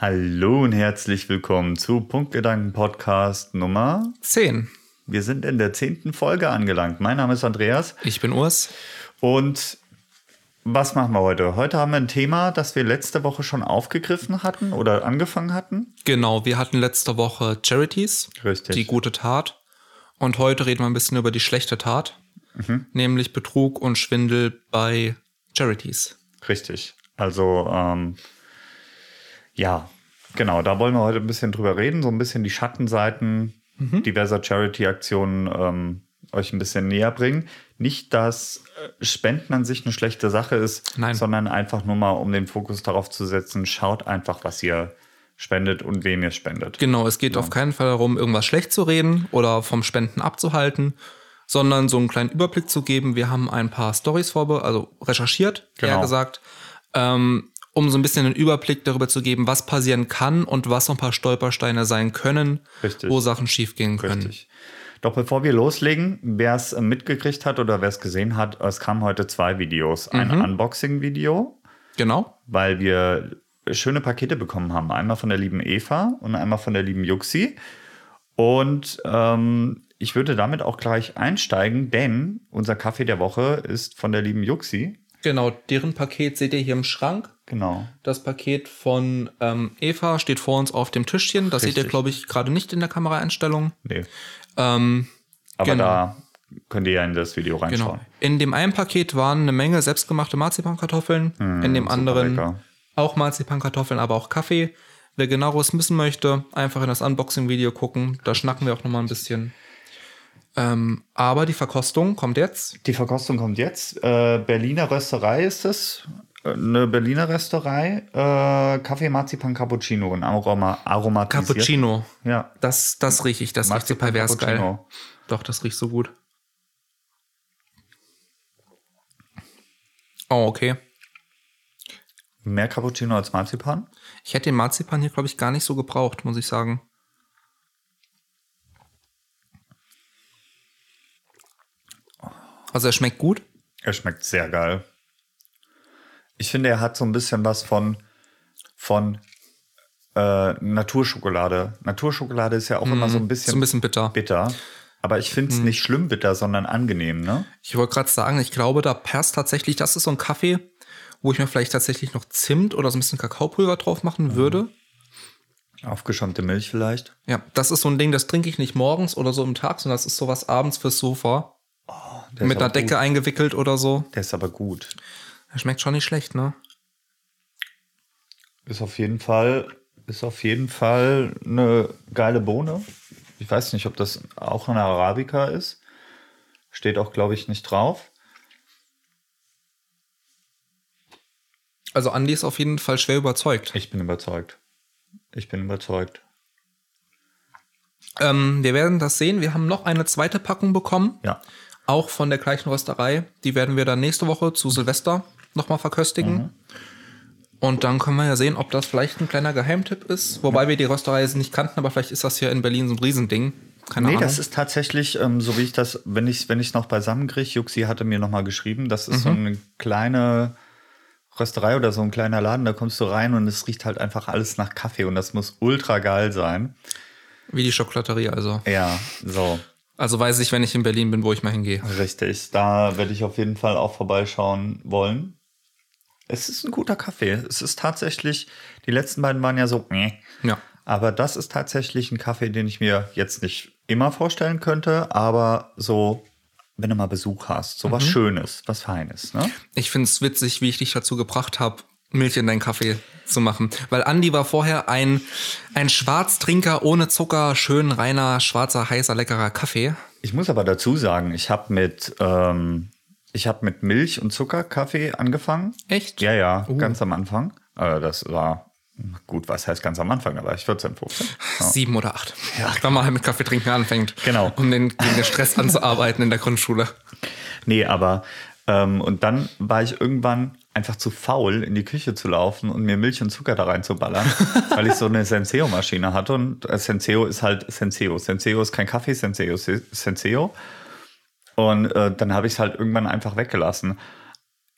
Hallo und herzlich willkommen zu Punktgedanken Podcast Nummer 10. Wir sind in der zehnten Folge angelangt. Mein Name ist Andreas Ich bin Urs. und was machen wir heute? Heute haben wir ein Thema, das wir letzte Woche schon aufgegriffen hatten oder angefangen hatten. Genau, wir hatten letzte Woche Charities, Richtig. die gute Tat. Und heute reden wir ein bisschen über die schlechte Tat, Mhm. nämlich Betrug und Schwindel bei Charities. Richtig. Also, ähm, ja, genau, da wollen wir heute ein bisschen drüber reden, so ein bisschen die Schattenseiten diverser Charity-Aktionen ähm, euch ein bisschen näher bringen. Nicht, dass äh, Spenden an sich eine schlechte Sache ist, Nein. sondern einfach nur mal, um den Fokus darauf zu setzen, schaut einfach, was ihr spendet und wem ihr spendet. Genau, es geht auf keinen Fall darum, irgendwas schlecht zu reden oder vom Spenden abzuhalten, sondern so einen kleinen Überblick zu geben. Wir haben ein paar Stories vorbe also recherchiert, eher Genau. gesagt, ähm, um so ein bisschen einen Überblick darüber zu geben, was passieren kann und was so ein paar Stolpersteine sein können, Richtig. wo Sachen schiefgehen können. Richtig. Doch bevor wir loslegen, wer es äh, mitgekriegt hat oder wer es gesehen hat, es kamen heute zwei Videos. Ein Unboxing-Video, Genau. weil wir schöne Pakete bekommen haben. Einmal von der lieben Eva und einmal von der lieben Juxi. Und ähm, ich würde damit auch gleich einsteigen, denn unser Kaffee der Woche ist von der lieben Juxi. Genau, deren Paket seht ihr hier im Schrank. Genau. Das Paket von ähm, Eva steht vor uns auf dem Tischchen. Das seht ihr, Richtig. glaube ich, gerade nicht in der Kameraeinstellung. Nee. Ähm, Aber Genau. da könnt ihr ja in das Video genau. reinschauen. In dem einen Paket waren eine Menge selbstgemachte Marzipankartoffeln. in dem anderen lecker. auch Marzipankartoffeln, aber auch Kaffee. Wer genaueres wissen möchte, einfach in das Unboxing-Video gucken. Da schnacken wir auch noch mal ein bisschen. Ähm, aber die Verkostung kommt jetzt. Die Verkostung kommt jetzt. Äh, Berliner Rösterei ist es. Eine Berliner Rösterei. Äh, Kaffee Marzipan Cappuccino und Aroma, aromatisiert. Cappuccino. Ja. Das, das rieche ich. Das riecht so pervers geil. Cappuccino. Doch, das riecht so gut. Oh, okay. Mehr Cappuccino als Marzipan. Ich hätte den Marzipan hier, glaube ich, gar nicht so gebraucht, muss ich sagen. Also er schmeckt gut. Er schmeckt sehr geil. Ich finde, er hat so ein bisschen was von, von äh, Naturschokolade. Naturschokolade ist ja auch immer so ein bisschen, Mhm. So ein bisschen bitter. bitter. Aber ich finde es nicht schlimm bitter, sondern angenehm, ne? Ich wollte gerade sagen, ich glaube, da passt tatsächlich, das ist so ein Kaffee, wo ich mir vielleicht tatsächlich noch Zimt oder so ein bisschen Kakaopulver drauf machen würde. Aufgeschäumte Milch vielleicht. Ja, das ist so ein Ding, das trinke ich nicht morgens oder so im Tag, sondern das ist sowas abends fürs Sofa. Ist mit einer aber Decke Gut. eingewickelt oder so. Der ist aber gut. Er schmeckt schon nicht schlecht, ne? Ist auf jeden Fall, ist auf jeden Fall eine geile Bohne. Ich weiß nicht, ob das auch eine Arabica ist. Steht auch, glaube ich, nicht drauf. Also Andi ist auf jeden Fall schwer überzeugt. Ich bin überzeugt. Ich bin überzeugt. Ähm, wir werden das sehen. Wir haben noch eine zweite Packung bekommen. Ja. Auch von der gleichen Rösterei. Die werden wir dann nächste Woche zu Silvester nochmal verköstigen. Mhm. Und dann können wir ja sehen, ob das vielleicht ein kleiner Geheimtipp ist. Wobei wir die Rösterei nicht kannten, aber vielleicht ist das hier in Berlin so ein Riesending. Keine Nee, Ahnung. das ist tatsächlich, ähm, so wie ich das, wenn ich wenn ich noch beisammen kriege, Juxi hatte mir noch mal geschrieben, das ist so Mhm. eine kleine Rösterei oder so ein kleiner Laden, da kommst du rein und es riecht halt einfach alles nach Kaffee und das muss ultra geil sein. Wie die Schokolaterie also. Ja, so. Also weiß ich, wenn ich in Berlin bin, wo ich mal hingehe. Richtig, da werde ich auf jeden Fall auch vorbeischauen wollen. Es ist ein guter Kaffee. Es ist tatsächlich, die letzten beiden waren ja so, meh. Ja. aber das ist tatsächlich ein Kaffee, den ich mir jetzt nicht immer vorstellen könnte, aber so, wenn du mal Besuch hast, so was Schönes, was Feines, ne? Ich finde es witzig, wie ich dich dazu gebracht habe, Milch in deinen Kaffee zu machen. Weil Andi war vorher ein, ein Schwarztrinker ohne Zucker, schön reiner, schwarzer, heißer, leckerer Kaffee. Ich muss aber dazu sagen, ich habe mit, ähm, ich habe mit Milch und Zucker Kaffee angefangen. Echt? Ja, ja, ganz am Anfang. Äh, das war gut, was heißt ganz am Anfang? Da war ich 14, 15. Ja. Sieben oder acht. Ja. Wenn man halt mit Kaffee trinken anfängt. Genau. Um den, gegen den Stress anzuarbeiten in der Grundschule. Nee, aber ähm, und dann war ich irgendwann einfach zu faul, in die Küche zu laufen und mir Milch und Zucker da reinzuballern, weil ich so eine Senseo-Maschine hatte. Und äh, Senseo ist halt Senseo. Senseo ist kein Kaffee, Senseo ist Senseo. Und äh, dann habe ich es halt irgendwann einfach weggelassen.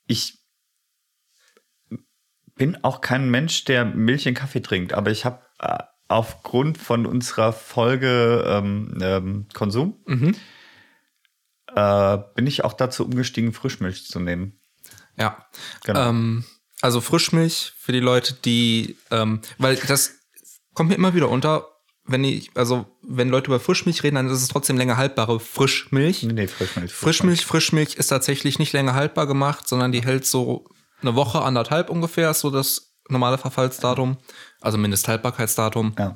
Ich bin auch kein Mensch, der Milch in Kaffee trinkt, aber ich habe äh, aufgrund von unserer Folge ähm, ähm, Konsum Mhm. äh, bin ich auch dazu umgestiegen, Frischmilch zu nehmen. Ja. Genau. Ähm, also Frischmilch für die Leute, die, ähm, weil das kommt mir immer wieder unter, wenn ich, also wenn Leute über Frischmilch reden, dann ist es trotzdem länger haltbare Frischmilch. Nee, nee, Frischmilch. Frischmilch, Frischmilch ist tatsächlich nicht länger haltbar gemacht, sondern die hält so eine Woche, anderthalb ungefähr, ist so das normale Verfallsdatum, also Mindesthaltbarkeitsdatum. Ja.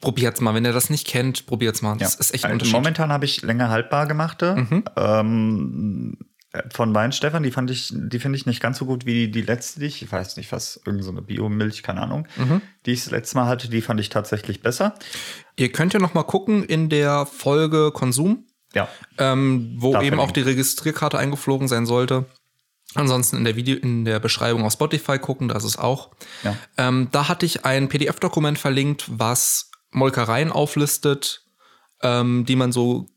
Probiert's mal, wenn ihr das nicht kennt, probiert's mal. Das Ja. ist echt ein Also Unterschied. Mhm. Momentan habe ich länger haltbar gemachte. Ähm, von Weinstefan, die fand ich, die finde ich nicht ganz so gut wie die letzte, die ich, ich weiß nicht was, irgendeine so Biomilch, keine Ahnung, Mhm. die ich das letzte Mal hatte, die fand ich tatsächlich besser. Ihr könnt ja noch mal gucken in der Folge Konsum, Ja, ähm, wo Da eben auch die Registrierkarte eingeflogen sein sollte. Ansonsten in der Video, in der Beschreibung auf Spotify gucken, da ist es auch. Ja. Ähm, da hatte ich ein PDF-Dokument verlinkt, was Molkereien auflistet, ähm, die man so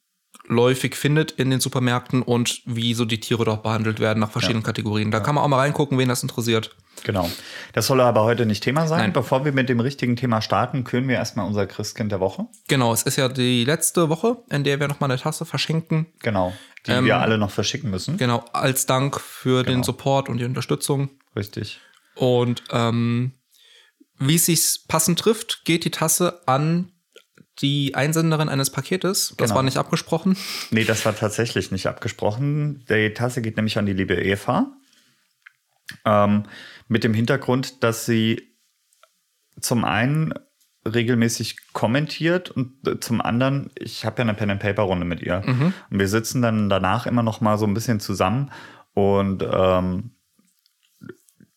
läufig findet in den Supermärkten und wie so die Tiere dort behandelt werden nach verschiedenen Kategorien. Da kann man auch mal reingucken, wen das interessiert. genau. Das soll aber heute nicht Thema sein. Nein. Bevor wir mit dem richtigen Thema starten, küren wir erstmal unser Christkind der Woche. Genau, es ist ja die letzte Woche, in der wir noch mal eine Tasse verschenken. Genau. Die Ähm, wir alle noch verschicken müssen. Genau, als Dank für den Genau. Support und die Unterstützung. Richtig. Und ähm, wie es sich passend trifft, geht die Tasse an die Einsenderin eines Paketes. Das Genau. war nicht abgesprochen. Nee, das war tatsächlich nicht abgesprochen. Die Tasse geht nämlich an die liebe Eva. Ähm, mit dem Hintergrund, dass sie zum einen regelmäßig kommentiert und äh, zum anderen, ich habe ja eine Pen and Paper Runde mit ihr und wir sitzen dann danach immer noch mal so ein bisschen zusammen und ähm,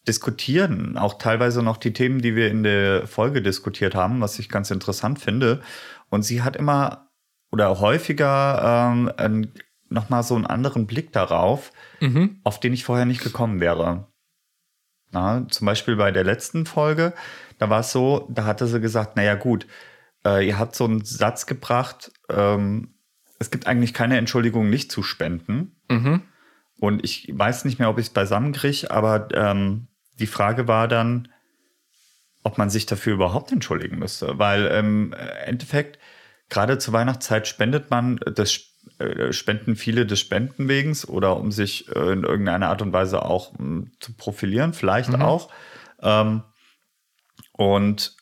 diskutieren auch teilweise noch die Themen, die wir in der Folge diskutiert haben, was ich ganz interessant finde. Und sie hat immer oder häufiger ähm, ein, noch mal so einen anderen Blick darauf, auf den ich vorher nicht gekommen wäre. Na, zum Beispiel bei der letzten Folge, da war es so, da hatte sie gesagt, naja gut, äh, ihr habt so einen Satz gebracht, ähm, es gibt eigentlich keine Entschuldigung, nicht zu spenden. Und ich weiß nicht mehr, ob ich es beisammen kriege, aber ähm, die Frage war dann, ob man sich dafür überhaupt entschuldigen müsste. Weil im Endeffekt, gerade zur Weihnachtszeit spendet man, das äh, spenden viele des Spendenwegens oder um sich äh, in irgendeiner Art und Weise auch mh, zu profilieren, vielleicht auch. Ähm, und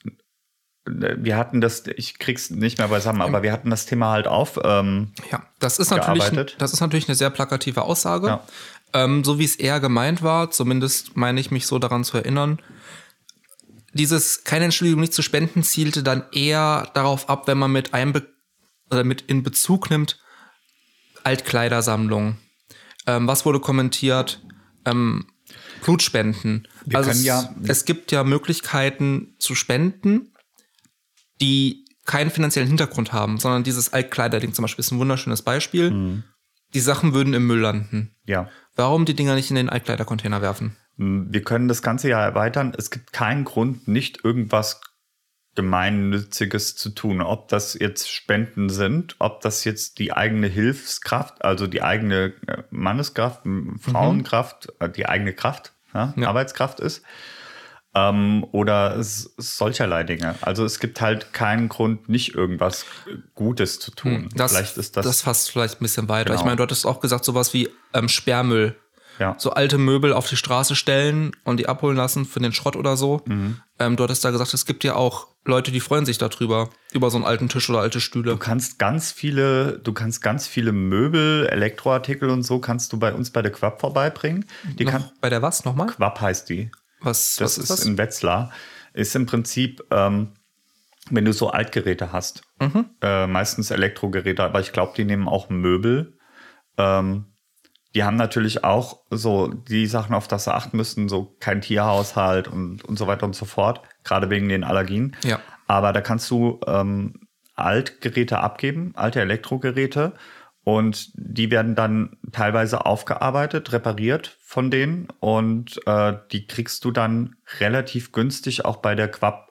äh, wir hatten das, ich krieg's nicht mehr beisammen, aber wir hatten das Thema halt auf. Ähm, Ja, das ist natürlich, Gearbeitet. das ist natürlich eine sehr plakative Aussage. Ja. Ähm, so wie es eher gemeint war, zumindest meine ich mich so daran zu erinnern. Dieses keine Entschuldigung nicht zu spenden zielte dann eher darauf ab, wenn man mit einem oder mit in Bezug nimmt Altkleidersammlung. Ähm, was wurde kommentiert? Ähm, Blutspenden. Wir also können es, ja- es gibt ja Möglichkeiten zu spenden, die keinen finanziellen Hintergrund haben, sondern dieses Altkleiderding zum Beispiel ist ein wunderschönes Beispiel. Mhm. Die Sachen würden im Müll landen. ja. Warum die Dinger nicht in den Altkleidercontainer werfen? Wir können das Ganze ja erweitern. Es gibt keinen Grund, nicht irgendwas Gemeinnütziges zu tun. Ob das jetzt Spenden sind, ob das jetzt die eigene Hilfskraft, also die eigene äh, Manneskraft, m, Frauenkraft, äh, die eigene Kraft, ja, Ja. Arbeitskraft ist. Ähm, oder solcherlei Dinge. Also es gibt halt keinen Grund, nicht irgendwas Gutes zu tun. Das, vielleicht ist das, das fasst vielleicht ein bisschen weiter. Genau. Ich meine, du hattest auch gesagt, sowas wie ähm, Sperrmüll. ja. So alte Möbel auf die Straße stellen und die abholen lassen für den Schrott oder so. Mhm. Ähm, du hattest da gesagt, es gibt ja auch Leute, die freuen sich darüber, über so einen alten Tisch oder alte Stühle. Du kannst ganz viele, du kannst ganz viele Möbel, Elektroartikel und so kannst du bei uns bei der Quapp vorbeibringen. Die kann, Noch, bei der was nochmal? Quapp heißt die. Was, Das was ist das? in Wetzlar. Ist im Prinzip, ähm, wenn du so Altgeräte hast, Mhm. äh, meistens Elektrogeräte, aber ich glaube, die nehmen auch Möbel. Ähm, die haben natürlich auch so die Sachen, auf das sie achten müssen, so kein Tierhaushalt und, und so weiter und so fort, gerade wegen den Allergien. Ja. Aber da kannst du ähm, Altgeräte abgeben, alte Elektrogeräte, und die werden dann teilweise aufgearbeitet, repariert von denen und äh, die kriegst du dann relativ günstig auch bei der Quapp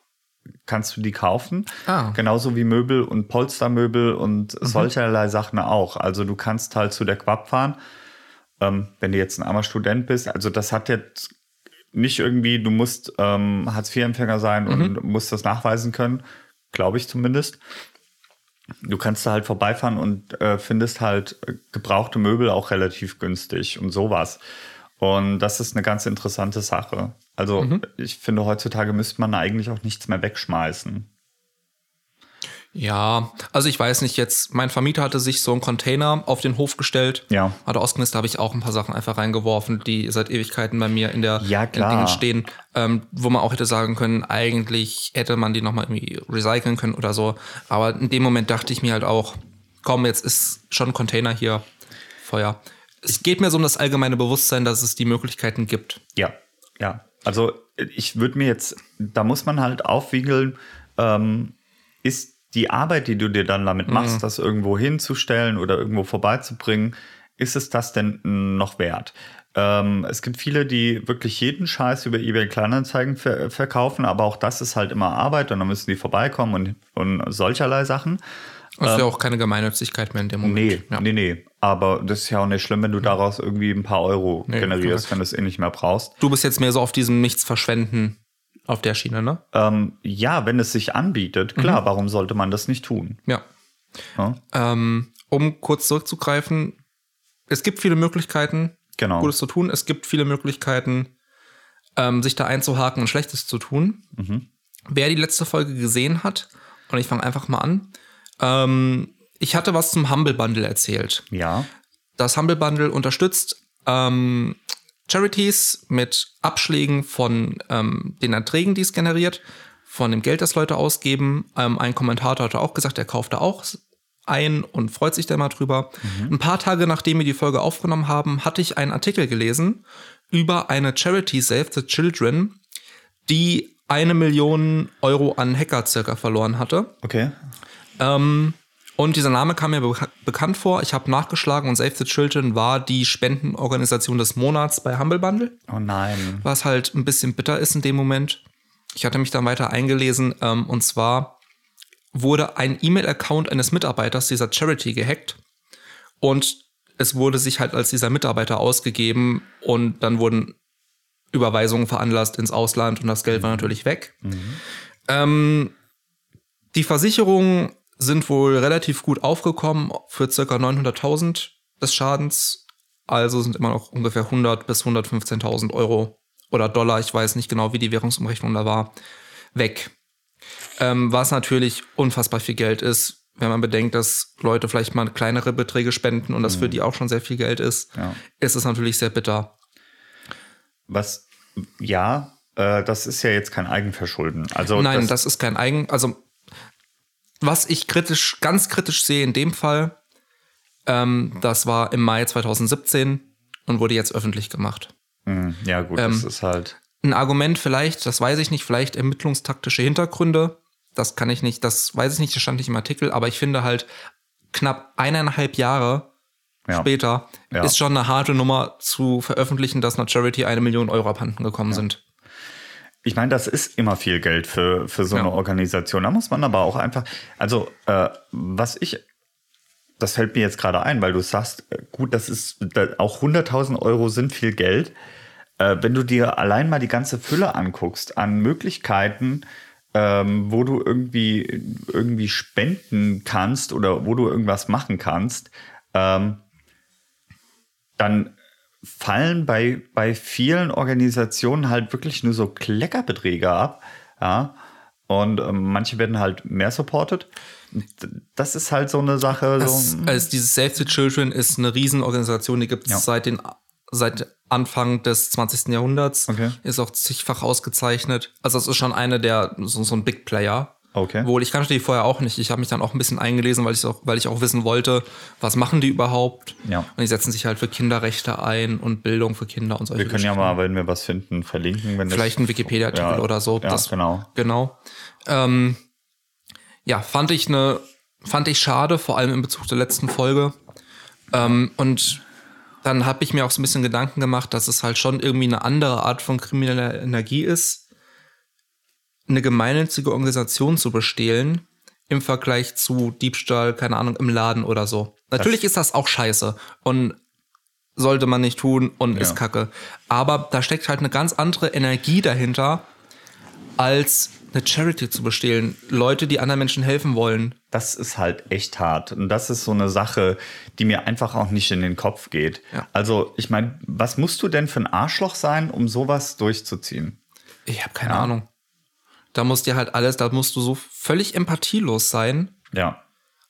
kannst du die kaufen. Ah. Genauso wie Möbel und Polstermöbel und solcherlei Sachen auch. Also du kannst halt zu der Quapp fahren, ähm, wenn du jetzt ein armer Student bist. Also das hat jetzt nicht irgendwie, du musst ähm, Hartz-IV-Empfänger sein und musst das nachweisen können, glaube ich zumindest. Du kannst da halt vorbeifahren und äh, findest halt äh, gebrauchte Möbel auch relativ günstig und sowas. Und das ist eine ganz interessante Sache. Also ich finde, heutzutage müsste man eigentlich auch nichts mehr wegschmeißen. Ja, also ich weiß nicht jetzt, mein Vermieter hatte sich so einen Container auf den Hof gestellt. Ja. Hatte ausgemistet, habe ich auch ein paar Sachen einfach reingeworfen, die seit Ewigkeiten bei mir in der Ja, in klar. Dingen stehen, ähm, wo man auch hätte sagen können, eigentlich hätte man die nochmal irgendwie recyceln können oder so. Aber in dem Moment dachte ich mir halt auch, komm, jetzt ist schon ein Container hier, Feuer. Es geht mir so um das allgemeine Bewusstsein, dass es die Möglichkeiten gibt. Ja, ja. Also ich würde mir jetzt, da muss man halt aufwiegeln, ähm, ist die Arbeit, die du dir dann damit machst, das irgendwo hinzustellen oder irgendwo vorbeizubringen, ist es das denn noch wert? Ähm, es gibt viele, die wirklich jeden Scheiß über eBay Kleinanzeigen ver verkaufen, aber auch das ist halt immer Arbeit und dann müssen die vorbeikommen und, und solcherlei Sachen. Das ist ja auch keine Gemeinnützigkeit mehr in dem Moment. Nee, ja. nee, nee. Aber das ist ja auch nicht schlimm, wenn du daraus irgendwie ein paar Euro Nee, generierst, korrekt. wenn du es eh nicht mehr brauchst. Du bist jetzt mehr so auf diesem Nichts verschwenden auf der Schiene, ne? Ähm, ja, wenn es sich anbietet, klar, warum sollte man das nicht tun? Ja. Ja? Ähm, um kurz zurückzugreifen, es gibt viele Möglichkeiten, Genau. Gutes zu tun. Es gibt viele Möglichkeiten, ähm, sich da einzuhaken und Schlechtes zu tun. Wer die letzte Folge gesehen hat, und ich fange einfach mal an, ähm, ich hatte was zum Humble Bundle erzählt. Ja, Das Humble Bundle unterstützt ähm, Charities mit Abschlägen von ähm, den Erträgen, die es generiert, von dem Geld, das Leute ausgeben. Ähm, ein Kommentator hatte auch gesagt, er kauft da auch ein und freut sich da mal drüber. Ein paar Tage nachdem wir die Folge aufgenommen haben, hatte ich einen Artikel gelesen über eine Charity Save the Children, die eine Million Euro an Hacker circa verloren hatte. okay. Ähm, und dieser Name kam mir be bekannt vor. Ich habe nachgeschlagen und Save the Children war die Spendenorganisation des Monats bei Humble Bundle, Oh nein. was halt ein bisschen bitter ist in dem Moment. Ich hatte mich dann weiter eingelesen ähm, und zwar wurde ein E-Mail-Account eines Mitarbeiters dieser Charity gehackt und es wurde sich halt als dieser Mitarbeiter ausgegeben und dann wurden Überweisungen veranlasst ins Ausland und das Geld war natürlich weg. Ähm, die Versicherungen sind wohl relativ gut aufgekommen für circa 900.000 des Schadens. Also sind immer noch ungefähr 100 bis 115.000 Euro oder Dollar, ich weiß nicht genau, wie die Währungsumrechnung da war, weg. Ähm, was natürlich unfassbar viel Geld ist, wenn man bedenkt, dass Leute vielleicht mal kleinere Beträge spenden und das für die auch schon sehr viel Geld ist, Ja. ist es natürlich sehr bitter. Was, ja, äh, das ist ja jetzt kein Eigenverschulden. Also Nein, das, ist kein Eigen. Also, was ich kritisch, ganz kritisch sehe in dem Fall, ähm, das war im Mai 2017 und wurde jetzt öffentlich gemacht. Hm, ja gut, das ist halt. Ein Argument vielleicht, das weiß ich nicht, vielleicht ermittlungstaktische Hintergründe. Das kann ich nicht, das weiß ich nicht, das stand nicht im Artikel, aber ich finde halt knapp eineinhalb Jahre Ja. später Ja. ist schon eine harte Nummer zu veröffentlichen, dass einer Charity eine Million Euro abhanden gekommen sind. Ich meine, das ist immer viel Geld für, für so Ja. eine Organisation. Da muss man aber auch einfach, also äh, was ich, das fällt mir jetzt gerade ein, weil du sagst, äh, gut, das ist, auch 100.000 Euro sind viel Geld. Äh, wenn du dir allein mal die ganze Fülle anguckst an Möglichkeiten, ähm, wo du irgendwie, irgendwie spenden kannst oder wo du irgendwas machen kannst, ähm, dann fallen bei, bei vielen Organisationen halt wirklich nur so Kleckerbeträge ab. Ja. Und ähm, manche werden halt mehr supported. Das ist halt so eine Sache. Das, so, also dieses Save the Children ist eine Riesenorganisation, die gibt es Ja. seit, den, seit Anfang des 20. Jahrhunderts. Okay. Ist auch zigfach ausgezeichnet. Also es ist schon eine der, so, so ein Big Player. Okay. Wohl, ich kannte die vorher auch nicht. Ich habe mich dann auch ein bisschen eingelesen, weil ich auch, weil ich auch wissen wollte, was machen die überhaupt. Ja. Und die setzen sich halt für Kinderrechte ein und Bildung für Kinder und solche wir können ja mal, wenn wir was finden, verlinken. Wenn das- Vielleicht ein Wikipedia-Artikel Ja, oder so. ja, genau. Genau. Ähm, ja, fand ich eine, fand ich schade, vor allem in Bezug der letzten Folge. Ähm, und dann habe ich mir auch so ein bisschen Gedanken gemacht, dass es halt schon irgendwie eine andere Art von krimineller Energie ist, eine gemeinnützige Organisation zu bestehlen im Vergleich zu Diebstahl, keine Ahnung, im Laden oder so. Natürlich ist das auch scheiße. Und sollte man nicht tun und Ja. ist kacke. Aber da steckt halt eine ganz andere Energie dahinter, als eine Charity zu bestehlen. Leute, die anderen Menschen helfen wollen. Das ist halt echt hart. Und das ist so eine Sache, die mir einfach auch nicht in den Kopf geht. Ja. Also, ich meine, was musst du denn für ein Arschloch sein, um sowas durchzuziehen? Ich habe keine Ahnung. Da muss dir halt alles, da musst du so völlig empathielos sein. Ja.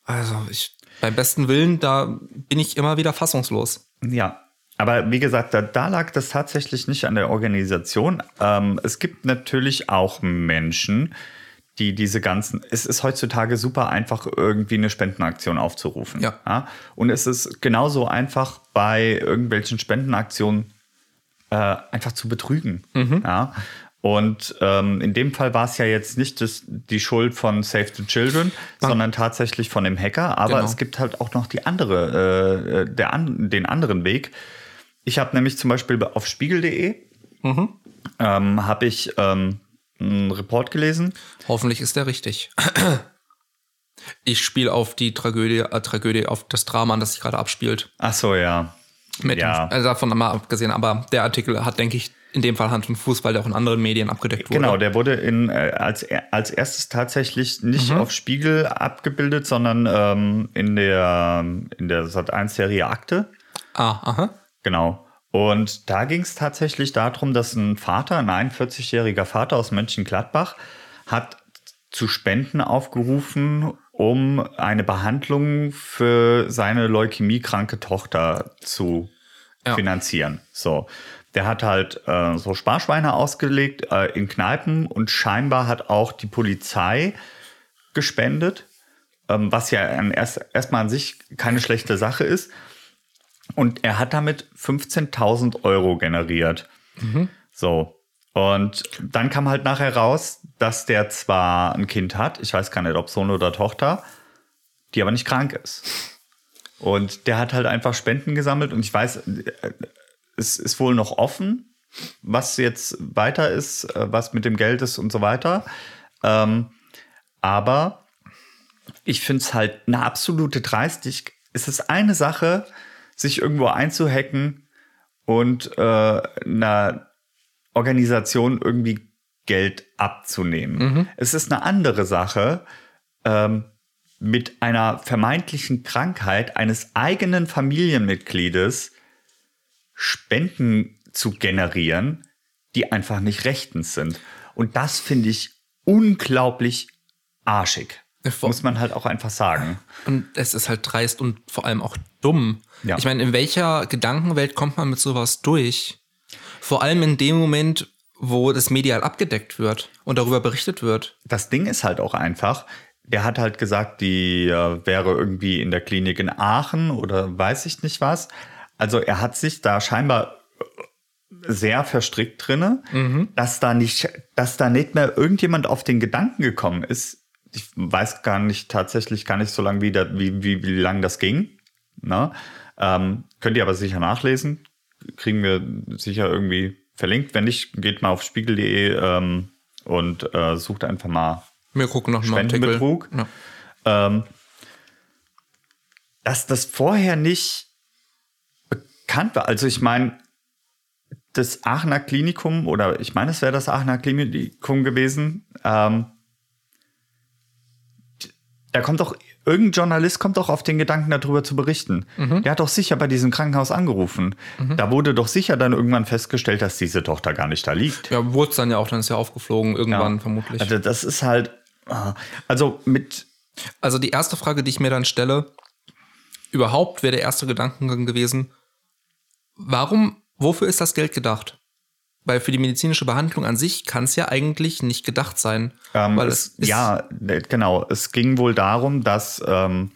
Also ich, beim besten Willen, da bin ich immer wieder fassungslos. Ja. Aber wie gesagt, da, da lag das tatsächlich nicht an der Organisation. Ähm, es gibt natürlich auch Menschen, die diese ganzen. Es ist heutzutage super einfach, irgendwie eine Spendenaktion aufzurufen. Ja. Und es ist genauso einfach, bei irgendwelchen Spendenaktionen äh, einfach zu betrügen. Ja. Und ähm, in dem Fall war es ja jetzt nicht das, die Schuld von Save the Children, sondern tatsächlich von dem Hacker. Aber Genau. es gibt halt auch noch die andere, äh, der an, den anderen Weg. Ich habe nämlich zum Beispiel auf spiegel.de ähm, habe ich ähm, einen Report gelesen. Hoffentlich ist der richtig. Ich spiele auf die Tragödie, äh, Tragödie, auf das Drama, an das sich gerade abspielt. Ach so, ja. Mit Ja. dem, also davon mal abgesehen, aber der Artikel hat, denke ich, in dem Fall Hand und Fuß, weil der auch in anderen Medien abgedeckt wurde. Genau, der wurde in, äh, als, als erstes tatsächlich nicht auf Spiegel abgebildet, sondern ähm, in der, in der Sat1-Serie Akte. Ah, aha. Genau. Und da ging es tatsächlich darum, dass ein Vater, ein 41-jähriger Vater aus Mönchengladbach, hat zu Spenden aufgerufen, um eine Behandlung für seine leukämiekranke Tochter zu Ja. finanzieren. So. Der hat halt äh, so Sparschweine ausgelegt äh, in Kneipen und scheinbar hat auch die Polizei gespendet, ähm, was ja an erst, erstmal an sich keine schlechte Sache ist. Und er hat damit 15.000 Euro generiert. So. Und dann kam halt nachher raus, dass der zwar ein Kind hat, ich weiß gar nicht, ob Sohn oder Tochter, die aber nicht krank ist. Und der hat halt einfach Spenden gesammelt und ich weiß, äh, es ist wohl noch offen, was jetzt weiter ist, äh, was mit dem Geld ist und so weiter. Ähm, aber ich finde es halt eine absolute Dreistigkeit. Es ist eine Sache, sich irgendwo einzuhacken und äh, einer Organisation irgendwie Geld abzunehmen. Es ist eine andere Sache, ähm, mit einer vermeintlichen Krankheit eines eigenen Familienmitgliedes Spenden zu generieren, die einfach nicht rechtens sind. Und das finde ich unglaublich arschig. Muss man halt auch einfach sagen. Und es ist halt dreist und vor allem auch dumm. Ja. Ich meine, in welcher Gedankenwelt kommt man mit sowas durch? Vor allem in dem Moment, wo das medial abgedeckt wird und darüber berichtet wird. Das Ding ist halt auch einfach, der hat halt gesagt, die äh, wäre irgendwie in der Klinik in Aachen oder weiß ich nicht was. Also er hat sich da scheinbar sehr verstrickt drinne, dass da nicht, dass da nicht mehr irgendjemand auf den Gedanken gekommen ist. Ich weiß gar nicht, tatsächlich gar nicht so lange, wie, da, wie, wie, wie lang das ging. Ne? Ähm, könnt ihr aber sicher nachlesen. Kriegen wir sicher irgendwie verlinkt. Wenn nicht, geht mal auf spiegel.de ähm, und äh, sucht einfach mal Wir gucken noch mal. Spendenbetrug. Ja. ähm, dass das vorher nicht bekannt war. Also ich meine, das Aachener Klinikum, oder ich meine, es wäre das Aachener Klinikum gewesen, ähm, da kommt doch, irgendein Journalist kommt doch auf den Gedanken, darüber zu berichten. Der hat doch sicher bei diesem Krankenhaus angerufen. Da wurde doch sicher dann irgendwann festgestellt, dass diese Tochter gar nicht da liegt. Ja, wurde es dann ja auch, dann ist ja aufgeflogen, irgendwann Ja. vermutlich. Also das ist halt, ah, also mit, Also die erste Frage, die ich mir dann stelle, überhaupt wäre der erste Gedankengang gewesen, warum, wofür ist das Geld gedacht? Weil für die medizinische Behandlung an sich kann es ja eigentlich nicht gedacht sein. Ähm, weil es, es ja, genau. Es ging wohl darum, dass ähm,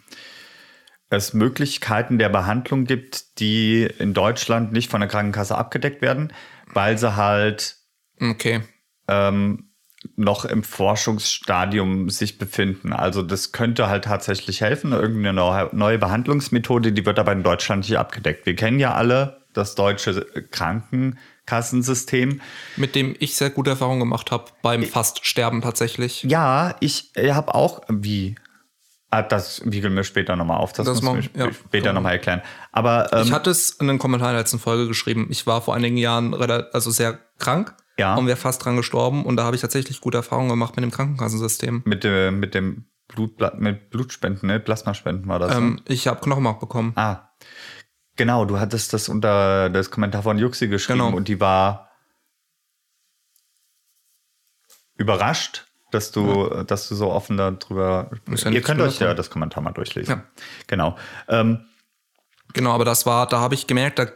es Möglichkeiten der Behandlung gibt, die in Deutschland nicht von der Krankenkasse abgedeckt werden, weil sie halt Okay. ähm, noch im Forschungsstadium sich befinden. Also das könnte halt tatsächlich helfen, irgendeine neue Behandlungsmethode, die wird aber in Deutschland nicht abgedeckt. Wir kennen ja alle das deutsche Krankenkassensystem. Mit dem ich sehr gute Erfahrungen gemacht habe beim fast Sterben tatsächlich. Ja, ich habe auch wie. Ah, das wiegeln wir später nochmal auf. Das, Das müssen wir machen- ja. sp- später nochmal erklären. Aber ähm, Ich hatte es in einem Kommentar in der letzten Folge geschrieben. Ich war vor einigen Jahren also sehr krank Ja. und wäre fast dran gestorben. Und da habe ich tatsächlich gute Erfahrungen gemacht mit dem Krankenkassensystem. mit, dem mit dem Blutblatt, mit Blutspenden, ne? Plasmaspenden war das. ne? Ähm, ich habe Knochenmark bekommen. Ah, genau, du hattest das unter das Kommentar von Juxi geschrieben Genau. und die war überrascht, dass du, dass du so offen darüber. Ja Ihr könnt euch ja das Kommentar mal durchlesen. Ja. Genau. Ähm, Genau, aber das war, da habe ich gemerkt, da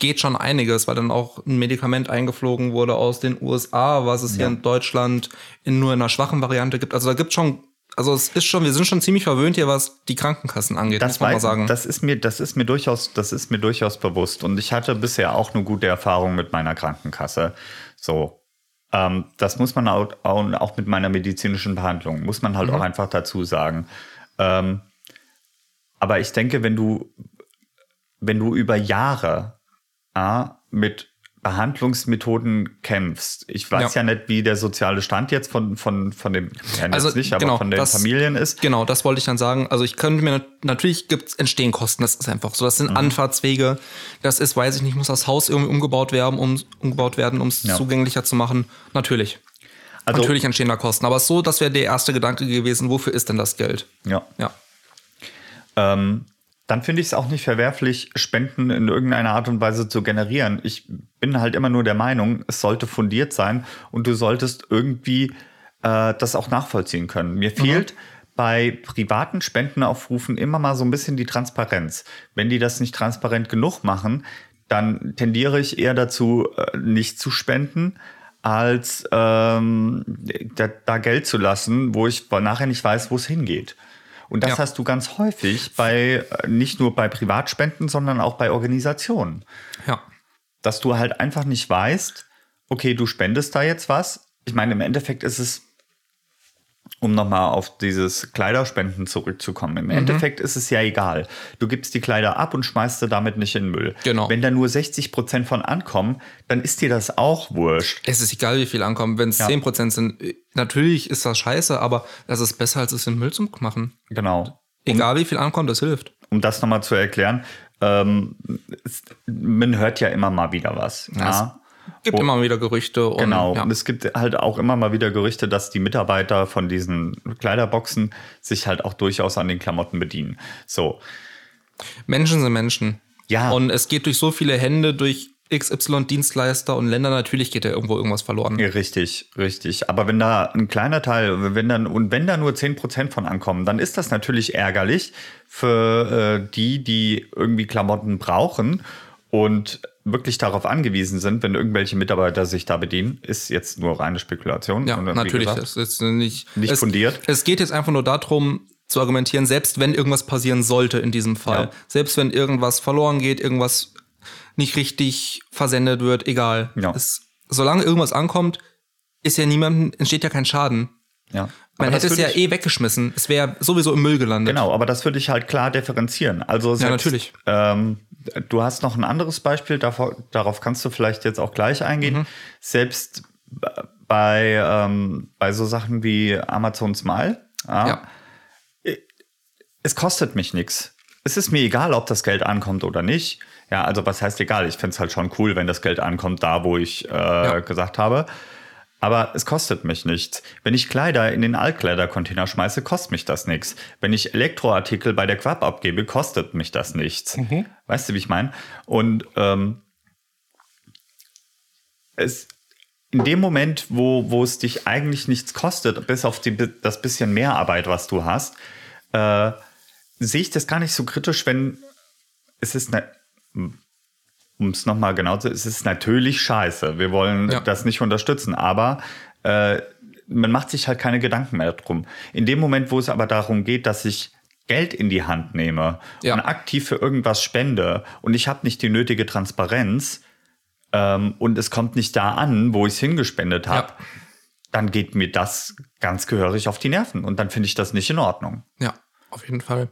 geht schon einiges, weil dann auch ein Medikament eingeflogen wurde aus den USA, was es hier Ja. in Deutschland in nur in einer schwachen Variante gibt. Also da gibt schon, also es ist schon, wir sind schon ziemlich verwöhnt hier, was die Krankenkassen angeht, das, muss man mal weiß, sagen. das ist mir, das ist mir durchaus, das ist mir durchaus bewusst. Und ich hatte bisher auch eine gute Erfahrung mit meiner Krankenkasse. So. Ähm, das muss man auch, auch, mit meiner medizinischen Behandlung, muss man Mhm. halt auch einfach dazu sagen. Ähm, aber ich denke, wenn du, wenn du über Jahre ja, mit Behandlungsmethoden kämpfst, ich weiß ja. Ja. nicht, wie der soziale Stand jetzt von, von, von dem, ja, Also, nicht, aber genau, von den das- Familien ist. Genau, das wollte ich dann sagen. Also ich könnte mir natürlich gibt's entstehen Kosten, das ist einfach so. Das Mhm. sind Anfahrtswege. Das ist, weiß ich nicht, muss das Haus irgendwie umgebaut werden, um umgebaut werden, um es Ja. zugänglicher zu machen. Natürlich. Also- Natürlich entstehen da Kosten. Aber so, das wäre der erste Gedanke gewesen, wofür ist denn das Geld? Ja. Ja. ähm, dann finde ich es auch nicht verwerflich, Spenden in irgendeiner Art und Weise zu generieren. Ich bin halt immer nur der Meinung, es sollte fundiert sein und du solltest irgendwie äh, das auch nachvollziehen können. Mir fehlt bei privaten Spendenaufrufen immer mal so ein bisschen die Transparenz. Wenn die das nicht transparent genug machen, dann tendiere ich eher dazu, äh, nicht zu spenden, als ähm, da, da Geld zu lassen, wo ich nachher nicht weiß, wo es hingeht. Und das Ja. hast du ganz häufig bei äh, nicht nur bei Privatspenden, sondern auch bei Organisationen, Ja. dass du halt einfach nicht weißt, okay, du spendest da jetzt was. Ich meine, im Endeffekt ist es, um nochmal auf dieses Kleiderspenden zurückzukommen, Mhm. im Endeffekt ist es ja egal. Du gibst die Kleider ab und schmeißt sie damit nicht in Müll. Genau. Wenn da nur 60 Prozent von ankommen, dann ist dir das auch wurscht. Es ist egal, wie viel ankommen. Wenn es Ja. 10% sind, äh, natürlich ist das scheiße, aber das ist besser, als es in den Müll zu machen. Genau. Egal, wie viel ankommt, das hilft. um das nochmal zu erklären, ähm, es, man hört ja immer mal wieder was. Ja. Gibt Oh. immer wieder Gerüchte. Und, Genau. Ja. Und es gibt halt auch immer mal wieder Gerüchte, dass die Mitarbeiter von diesen Kleiderboxen sich halt auch durchaus an den Klamotten bedienen. So. Menschen sind Menschen. Ja. Und es geht durch so viele Hände, durch XY-Dienstleister und Länder, natürlich geht da irgendwo irgendwas verloren. Richtig, richtig. Aber wenn da ein kleiner Teil, wenn dann, und wenn da nur 10% von ankommen, dann ist das natürlich ärgerlich für äh, die, die irgendwie Klamotten brauchen und wirklich darauf angewiesen sind, wenn irgendwelche Mitarbeiter sich da bedienen, ist jetzt nur reine Spekulation. Ja, natürlich. gesagt, Es ist nicht, Nicht es, fundiert. Es geht jetzt einfach nur darum, zu argumentieren, selbst wenn irgendwas passieren sollte in diesem Fall, Ja. selbst wenn irgendwas verloren geht, irgendwas nicht richtig versendet wird, egal. Ja. Es, solange irgendwas ankommt, ist ja niemandem, entsteht ja kein Schaden. ja. Man das hätte es ja eh weggeschmissen. Es wäre sowieso im Müll gelandet. Genau, aber das würde ich halt klar differenzieren. Also selbst, natürlich. Ähm, du hast noch ein anderes Beispiel, davor, darauf kannst du vielleicht jetzt auch gleich eingehen. Mhm. Selbst bei, ähm, bei so Sachen wie Amazon Smile, ja, Ja. es kostet mich nichts. Es ist mir egal, ob das Geld ankommt oder nicht. Ja, also was heißt egal? Ich finde es halt schon cool, wenn das Geld ankommt, da wo ich äh, gesagt habe. Aber es kostet mich nichts. Wenn ich Kleider in den Altkleidercontainer schmeiße, kostet mich das nichts. Wenn ich Elektroartikel bei der Quab abgebe, kostet mich das nichts. Weißt du, wie ich meine? Und ähm, es, in dem Moment, wo, wo es dich eigentlich nichts kostet, bis auf die, das bisschen Mehrarbeit, was du hast, äh, sehe ich das gar nicht so kritisch, wenn es ist, ne, um es nochmal genau zu, es ist natürlich scheiße. Wir wollen Ja. das nicht unterstützen, aber äh, man macht sich halt keine Gedanken mehr drum. In dem Moment, wo es aber darum geht, dass ich Geld in die Hand nehme Ja. und aktiv für irgendwas spende und ich habe nicht die nötige Transparenz ähm, und es kommt nicht da an, wo ich es hingespendet habe, Ja. dann geht mir das ganz gehörig auf die Nerven und dann finde ich das nicht in Ordnung. Ja, auf jeden Fall.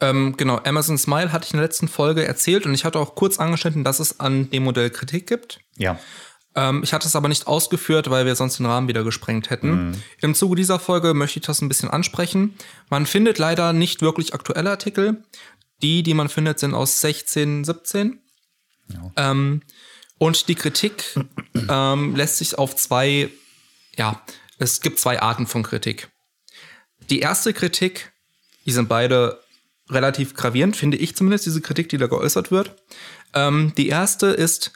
Ähm, genau, Amazon Smile hatte ich in der letzten Folge erzählt und ich hatte auch kurz angeschnitten, dass es an dem Modell Kritik gibt. Ja. Ähm, ich hatte es aber nicht ausgeführt, weil wir sonst den Rahmen wieder gesprengt hätten. Mhm. Im Zuge dieser Folge möchte ich das ein bisschen ansprechen. Man findet leider nicht wirklich aktuelle Artikel. Die, die man findet, sind aus 16, 17. Ja. Ähm, und die Kritik ähm, lässt sich auf zwei, ja, es gibt zwei Arten von Kritik. Die erste Kritik, die sind beide relativ gravierend, finde ich zumindest, diese Kritik, die da geäußert wird. Ähm, die erste ist,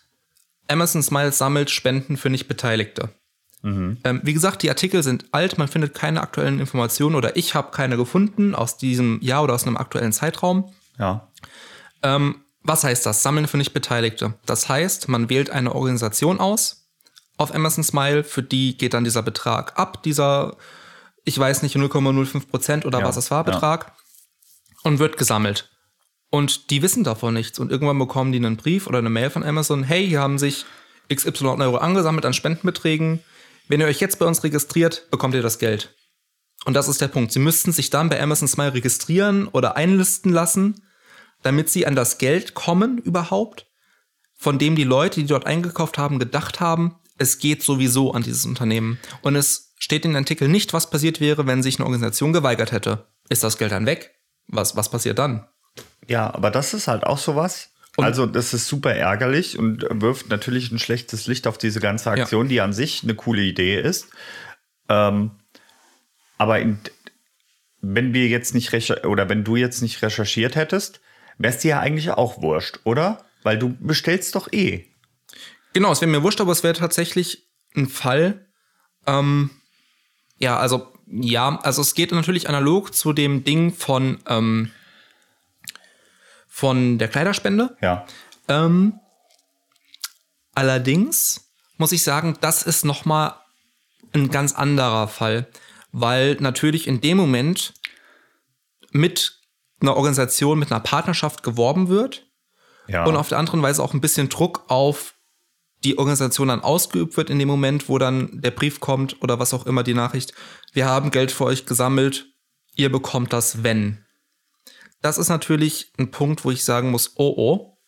Amazon Smiles sammelt Spenden für Nichtbeteiligte. Mhm. Ähm, wie gesagt, die Artikel sind alt, man findet keine aktuellen Informationen oder ich habe keine gefunden aus diesem Jahr oder aus einem aktuellen Zeitraum. Ja. Ähm, was heißt das? Sammeln für Nichtbeteiligte. Das heißt, man wählt eine Organisation aus auf Amazon Smile, für die geht dann dieser Betrag ab, dieser, ich weiß nicht, 0,05 Prozent oder ja, was es war, Betrag, ja. Und wird gesammelt. Und die wissen davon nichts. Und irgendwann bekommen die einen Brief oder eine Mail von Amazon, hey, hier haben sich XY Euro angesammelt an Spendenbeträgen. Wenn ihr euch jetzt bei uns registriert, bekommt ihr das Geld. Und das ist der Punkt. Sie müssten sich dann bei Amazon Smile registrieren oder einlisten lassen, damit sie an das Geld kommen überhaupt, von dem die Leute, die dort eingekauft haben, gedacht haben, es geht sowieso an dieses Unternehmen. Und es steht in dem Artikel nicht, was passiert wäre, wenn sich eine Organisation geweigert hätte. Ist das Geld dann weg? Was, was passiert dann? Ja, aber das ist halt auch sowas. Und also, das ist super ärgerlich und wirft natürlich ein schlechtes Licht auf diese ganze Aktion, ja. die an sich eine coole Idee ist. Ähm, aber in, wenn wir jetzt nicht oder wenn du jetzt nicht recherchiert hättest, wär's dir ja eigentlich auch wurscht, oder? Weil du bestellst doch eh. Genau, es wäre mir wurscht, aber es wäre tatsächlich ein Fall. Ähm, ja, also ja, also es geht natürlich analog zu dem Ding von ähm, von der Kleiderspende. Ja. Ähm, allerdings muss ich sagen, das ist noch mal ein ganz anderer Fall, weil natürlich in dem Moment mit einer Organisation, mit einer Partnerschaft geworben wird ja. und auf der anderen Weise auch ein bisschen Druck auf die Organisation dann ausgeübt wird in dem Moment, wo dann der Brief kommt oder was auch immer die Nachricht, wir haben Geld für euch gesammelt, ihr bekommt das, wenn. Das ist natürlich ein Punkt, wo ich sagen muss, oh oh.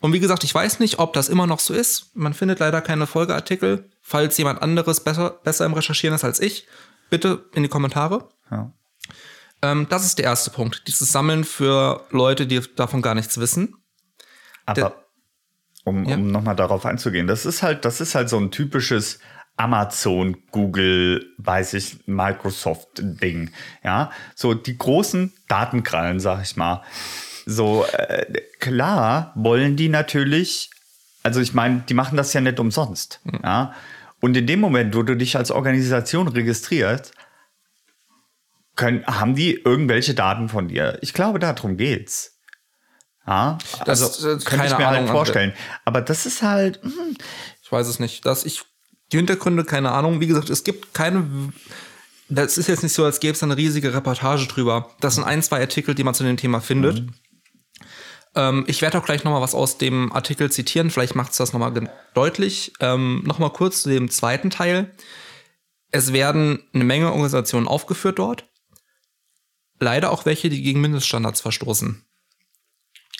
Und wie gesagt, ich weiß nicht, ob das immer noch so ist. Man findet leider keine Folgeartikel. Falls jemand anderes besser, besser im Recherchieren ist als ich, bitte in die Kommentare. Ja. Ähm, das ist der erste Punkt. Dieses Sammeln für Leute, die davon gar nichts wissen. Aber der, um, ja. um nochmal darauf einzugehen, das ist halt, das ist halt so ein typisches Amazon, Google, weiß ich, Microsoft-Ding. Ja, so die großen Datenkrallen, sag ich mal. So, äh, klar wollen die natürlich, also ich meine, die machen das ja nicht umsonst. Mhm. Ja. Und in dem Moment, wo du dich als Organisation registrierst, können, haben die irgendwelche Daten von dir. Ich glaube, darum geht's. Ja, das, also das, könnte ich mir halt Ahnung, halt vorstellen. Aber das ist halt. Hm. Ich weiß es nicht. Das, ich die Hintergründe, keine Ahnung. Wie gesagt, es gibt keine. Das ist jetzt nicht so, als gäbe es eine riesige Reportage drüber. Das sind ein, zwei Artikel, die man zu dem Thema findet. Mhm. Ähm, ich werde auch gleich noch mal was aus dem Artikel zitieren. Vielleicht macht es das noch mal deutlich. Ähm, noch mal kurz zu dem zweiten Teil. Es werden eine Menge Organisationen aufgeführt dort. Leider auch welche, die gegen Mindeststandards verstoßen.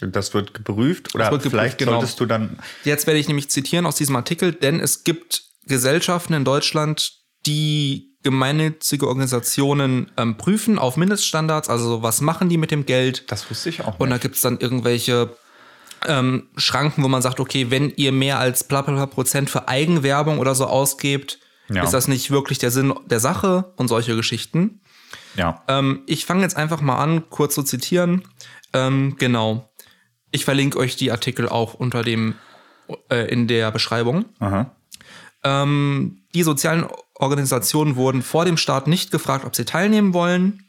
Das wird geprüft oder wird geprüft, vielleicht genau. solltest du dann. Jetzt werde ich nämlich zitieren aus diesem Artikel, denn es gibt Gesellschaften in Deutschland, die gemeinnützige Organisationen ähm, prüfen auf Mindeststandards. Also was machen die mit dem Geld? Das wusste ich auch. Nicht. Und da gibt es dann irgendwelche ähm, Schranken, wo man sagt, okay, wenn ihr mehr als bla bla Prozent für Eigenwerbung oder so ausgebt, ja. ist das nicht wirklich der Sinn der Sache und solche Geschichten. Ja. Ähm, ich fange jetzt einfach mal an, kurz zu zitieren. Ähm, genau. Ich verlinke euch die Artikel auch unter dem äh, in der Beschreibung. Ähm, die sozialen Organisationen wurden vor dem Start nicht gefragt, ob sie teilnehmen wollen.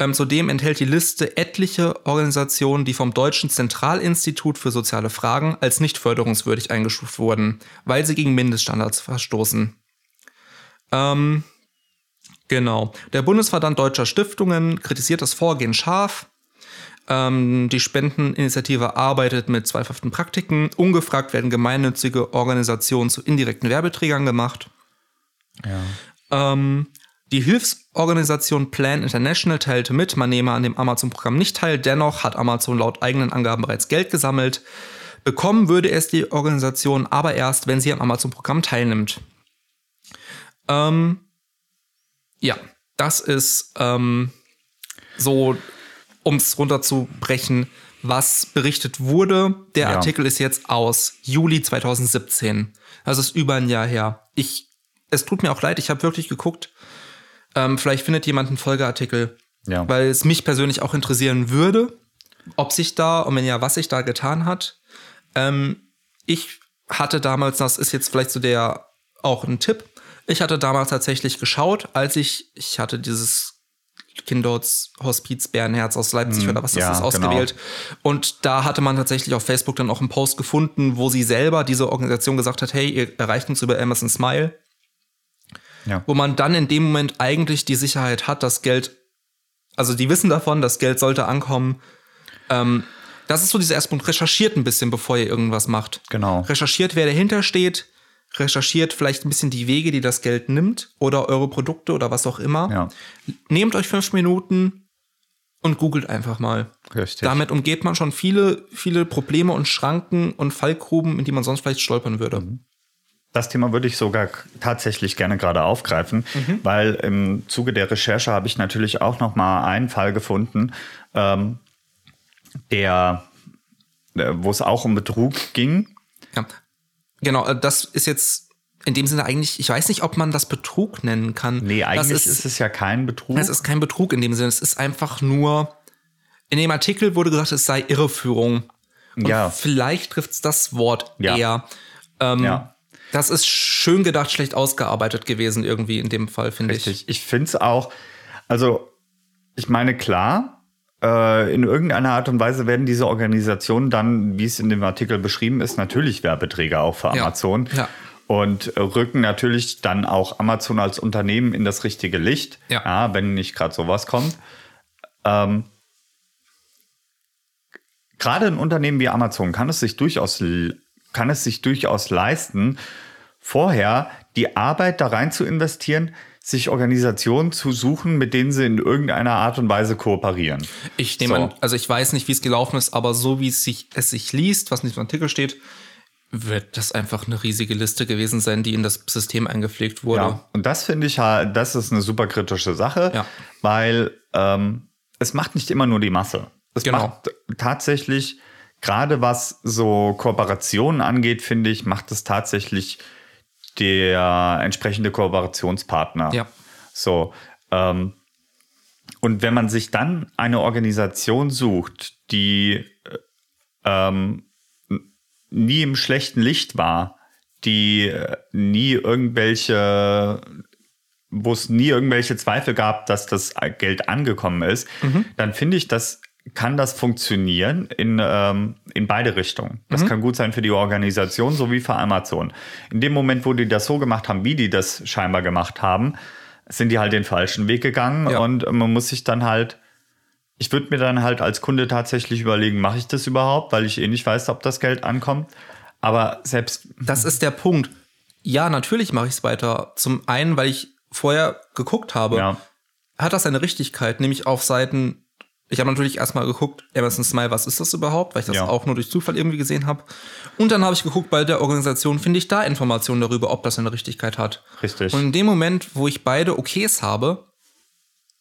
Ähm, zudem enthält die Liste etliche Organisationen, die vom Deutschen Zentralinstitut für soziale Fragen als nicht förderungswürdig eingestuft wurden, weil sie gegen Mindeststandards verstoßen. Ähm, genau. Der Bundesverband Deutscher Stiftungen kritisiert das Vorgehen scharf. Ähm, die Spendeninitiative arbeitet mit zweifelhaften Praktiken. Ungefragt werden gemeinnützige Organisationen zu indirekten Werbeträgern gemacht. Ja. Ähm, die Hilfsorganisation Plan International teilte mit, man nehme an dem Amazon-Programm nicht teil. Dennoch hat Amazon laut eigenen Angaben bereits Geld gesammelt. Bekommen würde es die Organisation aber erst, wenn sie am Amazon-Programm teilnimmt. Ähm, ja, das ist ähm, so, um es runterzubrechen, was berichtet wurde. Der Ja. Artikel ist jetzt aus Juli 2017. Das ist über ein Jahr her. Ich, es tut mir auch leid, ich habe wirklich geguckt. Ähm, vielleicht findet jemand einen Folgeartikel, Ja. weil es mich persönlich auch interessieren würde, ob sich da, und wenn ja, was sich da getan hat. Ähm, ich hatte damals, das ist jetzt vielleicht so der auch ein Tipp, ich hatte damals tatsächlich geschaut, als ich, ich hatte dieses Kindheitshospiz Bärenherz aus Leipzig oder was das ja, ist ausgewählt. Und da hatte man tatsächlich auf Facebook dann auch einen Post gefunden, wo sie selber, diese Organisation gesagt hat, hey, ihr erreicht uns über Amazon Smile ja. wo man dann in dem Moment eigentlich die Sicherheit hat, dass Geld, also die wissen davon, das Geld sollte ankommen. Ähm, das ist so dieser erste Punkt. Recherchiert ein bisschen, bevor ihr irgendwas macht. Genau. Recherchiert, wer dahinter steht. Recherchiert vielleicht ein bisschen die Wege, die das Geld nimmt oder eure Produkte oder was auch immer. Ja. Nehmt euch fünf Minuten und googelt einfach mal. Richtig. Damit umgeht man schon viele, viele Probleme und Schranken und Fallgruben, in die man sonst vielleicht stolpern würde. Das Thema würde ich sogar tatsächlich gerne gerade aufgreifen, weil im Zuge der Recherche habe ich natürlich auch noch mal einen Fall gefunden, ähm, der, wo es auch um Betrug ging. Ja. Genau, äh, das ist jetzt in dem Sinne eigentlich, ich weiß nicht, ob man das Betrug nennen kann. Nee, eigentlich das ist, es ja kein Betrug. Es ist kein Betrug in dem Sinne, es ist einfach nur, in dem Artikel wurde gesagt, es sei Irreführung. Und Ja. vielleicht trifft es das Wort Ja. eher. Ähm, ja. Das ist schön gedacht, schlecht ausgearbeitet gewesen, irgendwie in dem Fall, finde ich. Richtig. Ich finde es auch, also ich meine, klar, in irgendeiner Art und Weise werden diese Organisationen dann, wie es in dem Artikel beschrieben ist, natürlich Werbeträger auch für Ja. Amazon. Ja. Und äh, rücken natürlich dann auch Amazon als Unternehmen in das richtige Licht, Ja. wenn nicht gerade sowas kommt. Ähm, gerade ein Unternehmen wie Amazon kann es sich durchaus kann es sich durchaus leisten, vorher die Arbeit da rein zu investieren, sich Organisationen zu suchen, mit denen sie in irgendeiner Art und Weise kooperieren. Ich nehme So. an, also ich weiß nicht, wie es gelaufen ist, aber so wie es sich, es sich liest, was nicht im Artikel steht, wird das einfach eine riesige Liste gewesen sein, die in das System eingepflegt wurde. Ja, und das finde ich halt, das ist eine super kritische Sache, Ja. weil ähm, es macht nicht immer nur die Masse. Es Genau. macht tatsächlich, gerade was so Kooperationen angeht, finde ich, macht es tatsächlich der entsprechende Kooperationspartner. Ja. So. Ähm, und wenn man sich dann eine Organisation sucht, die äh, ähm, nie im schlechten Licht war, die äh, nie irgendwelche, wo es nie irgendwelche Zweifel gab, dass das Geld angekommen ist, dann finde ich, das kann das funktionieren in, ähm, in beide Richtungen. Das kann gut sein für die Organisation sowie für Amazon. In dem Moment, wo die das so gemacht haben, wie die das scheinbar gemacht haben, sind die halt den falschen Weg gegangen Ja. und man muss sich dann halt ich würde mir dann halt als Kunde tatsächlich überlegen, mache ich das überhaupt, weil ich eh nicht weiß, ob das Geld ankommt. Aber selbst, Das ist der Punkt. Ja, natürlich mache ich es weiter. Zum einen, weil ich vorher geguckt habe, ja, hat das eine Richtigkeit, nämlich auf Seiten. Ich habe natürlich erstmal geguckt, Amazon Smile, was ist das überhaupt, weil ich das Ja. auch nur durch Zufall irgendwie gesehen habe. Und dann habe ich geguckt, bei der Organisation finde ich da Informationen darüber, ob das eine Richtigkeit hat. richtig. Und in dem Moment, wo ich beide Okays habe,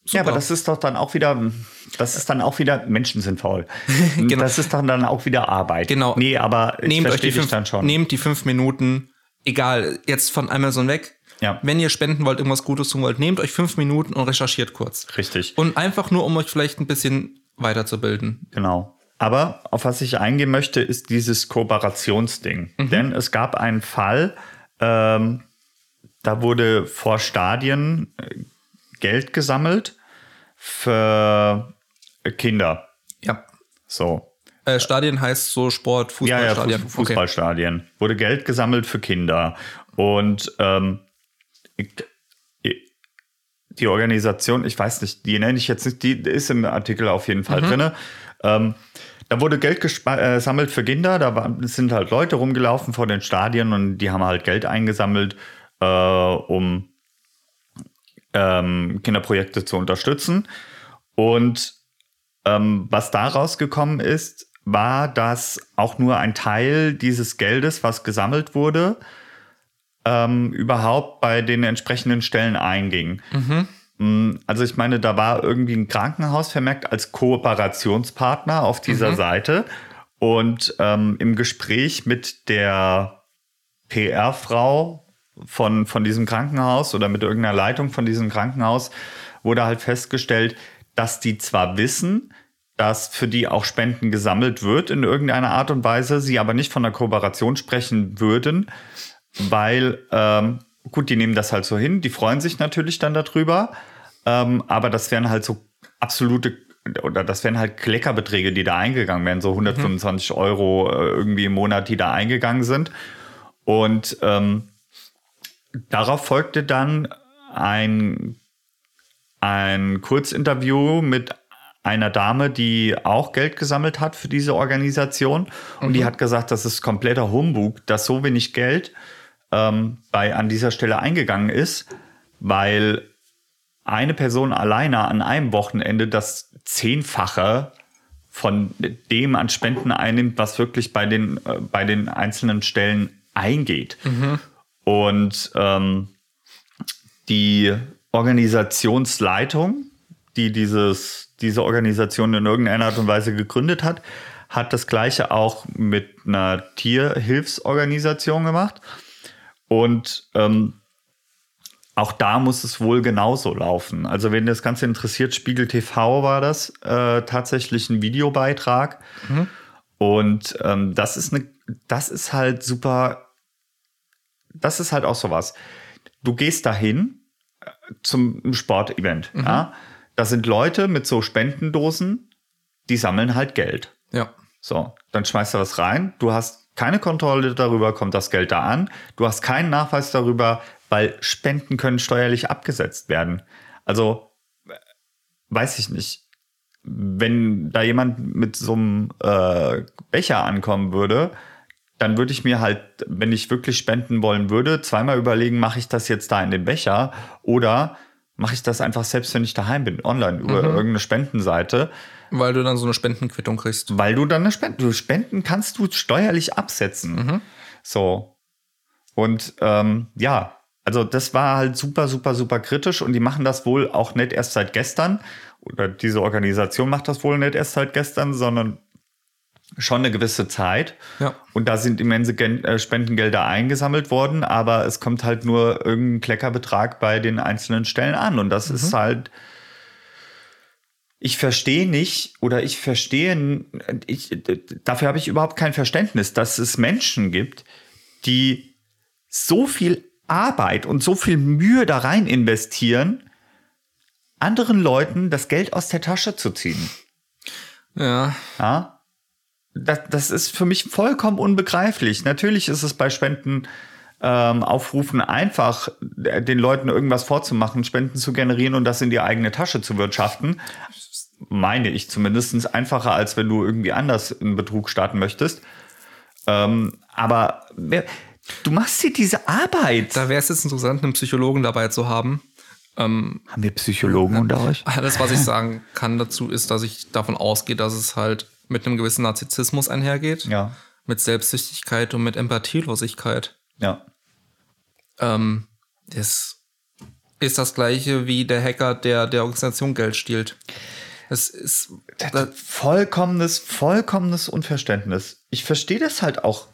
ja, aber das ist doch dann auch wieder, das ist dann auch wieder, Menschen sind faul. Genau. Das ist dann, dann auch wieder Arbeit. Genau. Nee, aber nehmt euch verstehe die fünf, dann schon. nehmt die fünf Minuten, egal, jetzt von Amazon weg. Ja. Wenn ihr spenden wollt, irgendwas Gutes tun wollt, nehmt euch fünf Minuten und recherchiert kurz. Richtig. Und einfach nur, um euch vielleicht ein bisschen weiterzubilden. Genau. Aber auf was ich eingehen möchte, ist dieses Kooperationsding. Mhm. Denn es gab einen Fall, ähm, da wurde vor Stadien äh, Geld gesammelt für Kinder. Ja. So. Äh, Stadien heißt so Sport, Ja, ja, Fußballstadien. Fuß Fußballstadien. Wurde Geld gesammelt für Kinder. Und ähm, die Organisation, ich weiß nicht, die nenne ich jetzt nicht, die ist im Artikel auf jeden Mhm. Fall drinne. Ähm, da wurde Geld gespa- äh, gesammelt für Kinder. Da es sind halt Leute rumgelaufen vor den Stadien und die haben halt Geld eingesammelt, äh, um ähm, Kinderprojekte zu unterstützen. Und ähm, was da rausgekommen ist, war, dass auch nur ein Teil dieses Geldes, was gesammelt wurde, ähm, überhaupt bei den entsprechenden Stellen einging. Mhm. Also ich meine, da war irgendwie ein Krankenhaus vermerkt als Kooperationspartner auf dieser mhm. Seite. Und ähm, im Gespräch mit der PR-Frau von, von diesem Krankenhaus oder mit irgendeiner Leitung von diesem Krankenhaus wurde halt festgestellt, dass die zwar wissen, dass für die auch Spenden gesammelt wird in irgendeiner Art und Weise, sie aber nicht von der Kooperation sprechen würden, weil, ähm, gut, die nehmen das halt so hin, die freuen sich natürlich dann darüber, ähm, aber das wären halt so absolute oder das wären halt Kleckerbeträge, die da eingegangen wären, so 125 mhm. Euro äh, irgendwie im Monat, die da eingegangen sind. Und ähm, darauf folgte dann ein, ein Kurzinterview mit einer Dame, die auch Geld gesammelt hat für diese Organisation. Und mhm. die hat gesagt, das ist kompletter Humbug, dass so wenig Geld ähm, bei, an dieser Stelle eingegangen ist, weil eine Person alleine an einem Wochenende das Zehnfache von dem an Spenden einnimmt, was wirklich bei den, äh, bei den einzelnen Stellen eingeht. Mhm. Und ähm, die Organisationsleitung, die dieses, diese Organisation in irgendeiner Art und Weise gegründet hat, hat das gleiche auch mit einer Tierhilfsorganisation gemacht. Und ähm, auch da muss es wohl genauso laufen. Also wenn das Ganze interessiert, Spiegel TV war das äh, tatsächlich ein Videobeitrag. Mhm. Und ähm, das ist eine, das ist halt super. Das ist halt auch sowas. Du gehst dahin äh, zum Sportevent. Mhm. Ja? Da sind Leute mit so Spendendosen, die sammeln halt Geld. Ja. So, dann schmeißt du was rein. Du hast keine Kontrolle darüber, kommt das Geld da an. Du hast keinen Nachweis darüber, weil Spenden können steuerlich abgesetzt werden. Also weiß ich nicht. Wenn da jemand mit so einem äh, Becher ankommen würde, dann würde ich mir halt, wenn ich wirklich spenden wollen würde, zweimal überlegen, mache ich das jetzt da in den Becher oder mache ich das einfach selbst, wenn ich daheim bin, online über mhm. irgendeine Spendenseite. Weil du dann so eine Spendenquittung kriegst. Weil du dann eine Spende, du Spenden kannst du steuerlich absetzen. Mhm. So. Und ähm, ja, also das war halt super, super, super kritisch und die machen das wohl auch nicht erst seit gestern oder diese Organisation macht das wohl nicht erst seit gestern, sondern schon eine gewisse Zeit. Ja. Und da sind immense äh, Spendengelder eingesammelt worden, aber es kommt halt nur irgendein Kleckerbetrag bei den einzelnen Stellen an. Und das mhm. ist halt, ich verstehe nicht oder ich verstehe, ich, dafür habe ich überhaupt kein Verständnis, dass es Menschen gibt, die so viel Arbeit und so viel Mühe da rein investieren, anderen Leuten das Geld aus der Tasche zu ziehen. Ja. Ja. Das, das ist für mich vollkommen unbegreiflich. Natürlich ist es bei Spenden ähm, Aufrufen einfach, den Leuten irgendwas vorzumachen, Spenden zu generieren und das in die eigene Tasche zu wirtschaften. Meine ich zumindest einfacher, als wenn du irgendwie anders einen Betrug starten möchtest. Ähm, aber Du machst dir diese Arbeit. Da wäre es jetzt interessant, einen Psychologen dabei zu haben. Ähm, haben wir Psychologen äh, unter euch? Alles, was ich sagen kann dazu, ist, dass ich davon ausgehe, dass es halt mit einem gewissen Narzissmus einhergeht. Ja. Mit Selbstsüchtigkeit und mit Empathielosigkeit. Ja. Ähm, das ist das gleiche wie der Hacker, der der Organisation Geld stiehlt. Es ist das vollkommenes, vollkommenes Unverständnis. Ich verstehe das halt auch.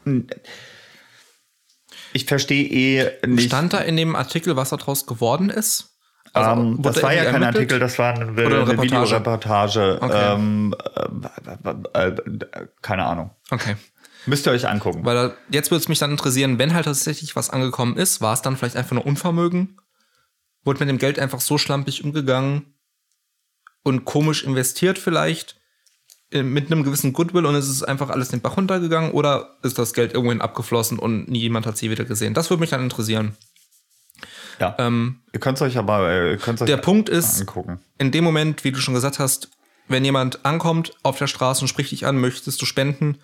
Ich verstehe eh nicht. Stand da in dem Artikel, was daraus geworden ist? Also, ähm, das war ja kein ermittelt? Artikel, das war eine, eine, eine Videoreportage. Okay. Ähm, äh, äh, keine Ahnung. Okay. Müsst ihr euch angucken. Weil jetzt würde es mich dann interessieren, wenn halt tatsächlich was angekommen ist, war es dann vielleicht einfach nur Unvermögen? Wurde mit dem Geld einfach so schlampig umgegangen und komisch investiert vielleicht? mit einem gewissen Goodwill und es ist einfach alles den Bach runtergegangen oder ist das Geld irgendwohin abgeflossen und niemand hat sie wieder gesehen? Das würde mich dann interessieren. Ja. Ähm, ihr könnt es euch aber äh, könnt's euch der Punkt ist, angucken. in dem Moment, wie du schon gesagt hast, wenn jemand ankommt auf der Straße und spricht dich an, möchtest du spenden,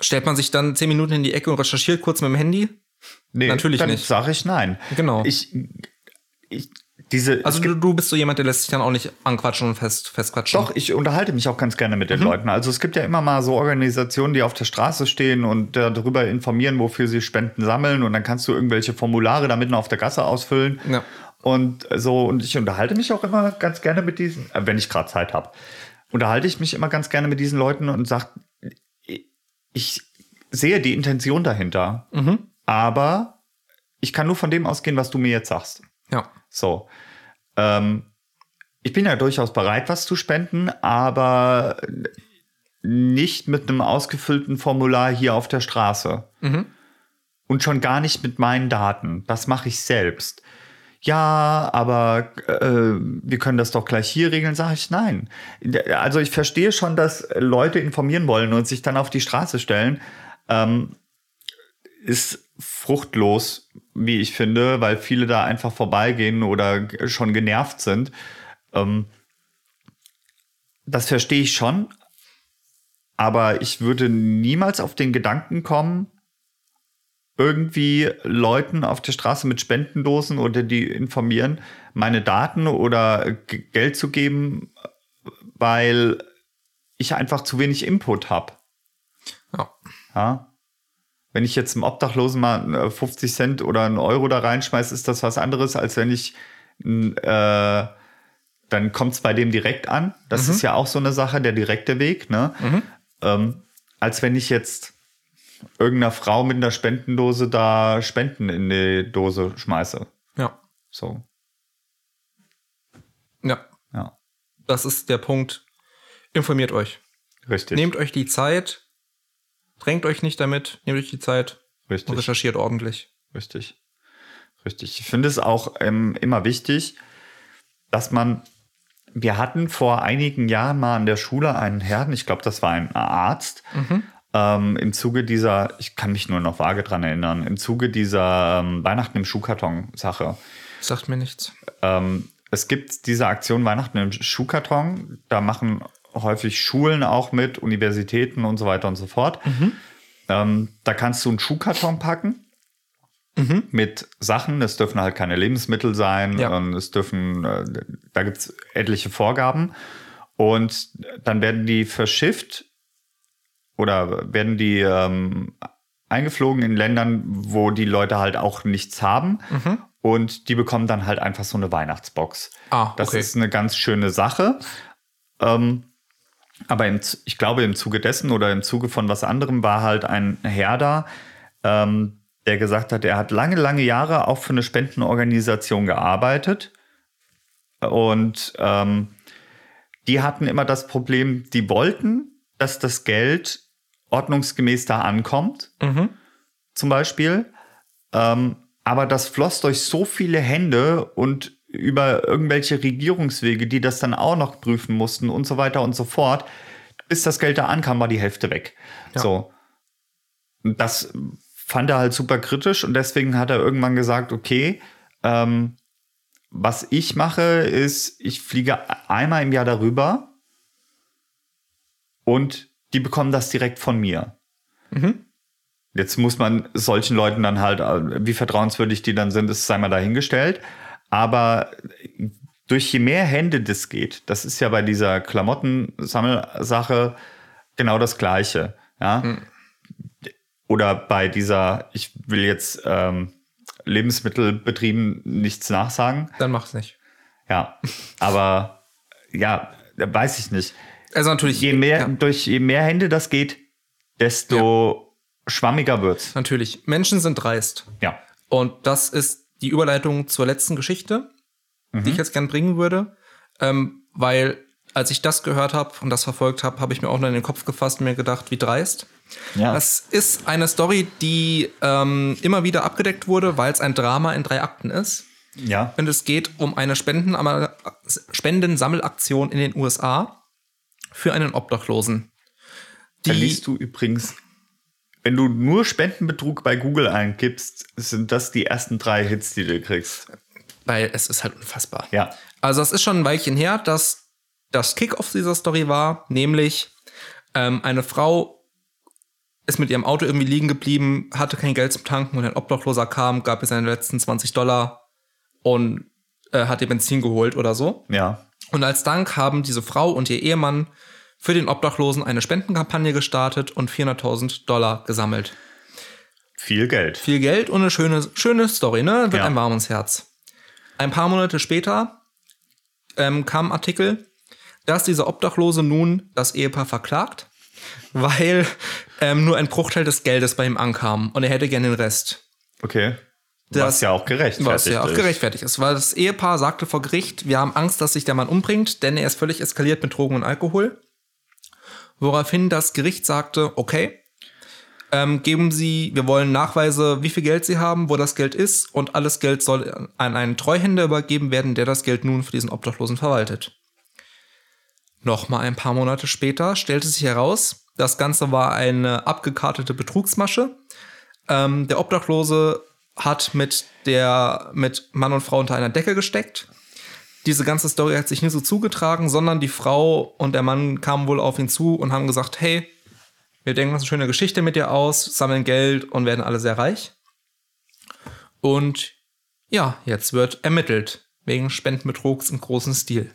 stellt man sich dann zehn Minuten in die Ecke und recherchiert kurz mit dem Handy? Nee, natürlich dann nicht. Sag ich nein. Genau. Ich, ich diese, Also du, du bist so jemand, der lässt sich dann auch nicht anquatschen und fest, festquatschen. Doch, ich unterhalte mich auch ganz gerne mit Mhm. den Leuten. Also es gibt ja immer mal so Organisationen, die auf der Straße stehen und darüber informieren, wofür sie Spenden sammeln. Und dann kannst du irgendwelche Formulare da mitten auf der Gasse ausfüllen. Ja. Und so, und ich unterhalte mich auch immer ganz gerne mit diesen, äh, wenn ich gerade Zeit habe, unterhalte ich mich immer ganz gerne mit diesen Leuten und sage, ich sehe die Intention dahinter, Mhm. aber ich kann nur von dem ausgehen, was du mir jetzt sagst. Ja. So. Ähm, ich bin ja durchaus bereit, was zu spenden, aber nicht mit einem ausgefüllten Formular hier auf der Straße. Und schon gar nicht mit meinen Daten. Das mache ich selbst. Ja, aber äh, wir können das doch gleich hier regeln, sage ich nein. Also ich verstehe schon, dass Leute informieren wollen und sich dann auf die Straße stellen. Ähm, ist fruchtlos, wie ich finde, weil viele da einfach vorbeigehen oder schon genervt sind. Ähm, das verstehe ich schon, aber ich würde niemals auf den Gedanken kommen, irgendwie Leuten auf der Straße mit Spendendosen oder die informieren, meine Daten oder Geld zu geben, weil ich einfach zu wenig Input habe. Ja. Ja. Wenn ich jetzt einem Obdachlosen mal äh, 50 Cent oder einen Euro da reinschmeiße, ist das was anderes, als wenn ich äh, dann kommt es bei dem direkt an. Das ist ja auch so eine Sache, der direkte Weg, ne? Ähm, als wenn ich jetzt irgendeiner Frau mit einer Spendendose da Spenden in die Dose schmeiße. Ja. So, Ja. ja, Das ist der Punkt. Informiert euch. richtig. Nehmt euch die Zeit. Drängt euch nicht damit. Nehmt euch die Zeit und richtig. recherchiert ordentlich. Richtig. Richtig. Ich finde es auch ähm, immer wichtig, dass man, wir hatten vor einigen Jahren mal an der Schule einen Herrn, ich glaube, das war ein Arzt, ähm, im Zuge dieser, ich kann mich nur noch vage dran erinnern, im Zuge dieser ähm, Weihnachten im Schuhkarton-Sache. Sagt mir nichts. Ähm, es gibt diese Aktion Weihnachten im Schuhkarton. Da machen häufig Schulen auch mit, Universitäten und so weiter und so fort. Ähm, da kannst du einen Schuhkarton packen mit Sachen. Es dürfen halt keine Lebensmittel sein. Ja. Und es dürfen, äh, da gibt es etliche Vorgaben. Und dann werden die verschifft oder werden die ähm, eingeflogen in Ländern, wo die Leute halt auch nichts haben. Und die bekommen dann halt einfach so eine Weihnachtsbox. Ah, Das okay. ist eine ganz schöne Sache. Ähm, aber im, ich glaube, im Zuge dessen oder im Zuge von was anderem war halt ein Herr da, ähm, der gesagt hat, er hat lange, lange Jahre auch für eine Spendenorganisation gearbeitet. Und ähm, die hatten immer das Problem, die wollten, dass das Geld ordnungsgemäß da ankommt, zum Beispiel. Ähm, aber das floss durch so viele Hände und über irgendwelche Regierungswege, die das dann auch noch prüfen mussten und so weiter und so fort. Bis das Geld da ankam, war die Hälfte weg. Ja. So. Das fand er halt super kritisch und deswegen hat er irgendwann gesagt, okay, ähm, was ich mache, ist, ich fliege einmal im Jahr darüber und die bekommen das direkt von mir. Jetzt muss man solchen Leuten dann halt, äh, wie vertrauenswürdig die dann sind, ist sei mal dahingestellt. Aber durch je mehr Hände das geht, das ist ja bei dieser Klamottensammelsache genau das Gleiche. Ja? Oder bei dieser, ich will jetzt ähm, Lebensmittelbetrieben nichts nachsagen. Dann mach's nicht. Ja, aber ja, weiß ich nicht. Also natürlich. Je mehr, Ja, durch je mehr Hände das geht, desto schwammiger wird's. natürlich. Menschen sind dreist. Ja. Und das ist die Überleitung zur letzten Geschichte, die ich jetzt gern bringen würde. Ähm, weil, als ich das gehört habe und das verfolgt habe, habe ich mir auch nur in den Kopf gefasst und mir gedacht, wie dreist. Ja. Das ist eine Story, die ähm, immer wieder abgedeckt wurde, weil es ein Drama in drei Akten ist. ja. Und es geht um eine Spenden Spendensammelaktion in den USA für einen Obdachlosen. Da Die, liest du übrigens, wenn du nur Spendenbetrug bei Google eingibst, sind das die ersten drei Hits, die du kriegst. weil es ist halt unfassbar. Ja. Also es ist schon ein Weilchen her, dass das Kick-off dieser Story war, nämlich ähm, eine Frau ist mit ihrem Auto irgendwie liegen geblieben, hatte kein Geld zum Tanken und ein Obdachloser kam, gab ihr seine letzten 20 Dollar und äh, hat ihr Benzin geholt oder so. Ja. Und als Dank haben diese Frau und ihr Ehemann für den Obdachlosen eine Spendenkampagne gestartet und 400.000 Dollar gesammelt. Viel Geld. Viel Geld und eine schöne, schöne Story, ne? Wird Ja. einem warm Herz. Ein paar Monate später ähm, kam ein Artikel, dass dieser Obdachlose nun das Ehepaar verklagt, weil ähm, nur ein Bruchteil des Geldes bei ihm ankam und er hätte gerne den Rest. Okay. Das- Was ja auch gerechtfertigt Was ja auch ist. gerechtfertigt ist, weil das Ehepaar sagte vor Gericht, wir haben Angst, dass sich der Mann umbringt, denn er ist völlig eskaliert mit Drogen und Alkohol. Woraufhin das Gericht sagte, okay, ähm, geben Sie, wir wollen Nachweise, wie viel Geld Sie haben, wo das Geld ist und alles Geld soll an einen Treuhänder übergeben werden, der das Geld nun für diesen Obdachlosen verwaltet. Nochmal ein paar Monate später stellte sich heraus, das Ganze war eine abgekartete Betrugsmasche. Ähm, der Obdachlose hat mit der mit Mann und Frau unter einer Decke gesteckt. Diese ganze Story hat sich nie so zugetragen, sondern die Frau und der Mann kamen wohl auf ihn zu und haben gesagt, hey, wir denken uns eine schöne Geschichte mit dir aus, sammeln Geld und werden alle sehr reich. Und ja, jetzt wird ermittelt wegen Spendenbetrugs im großen Stil.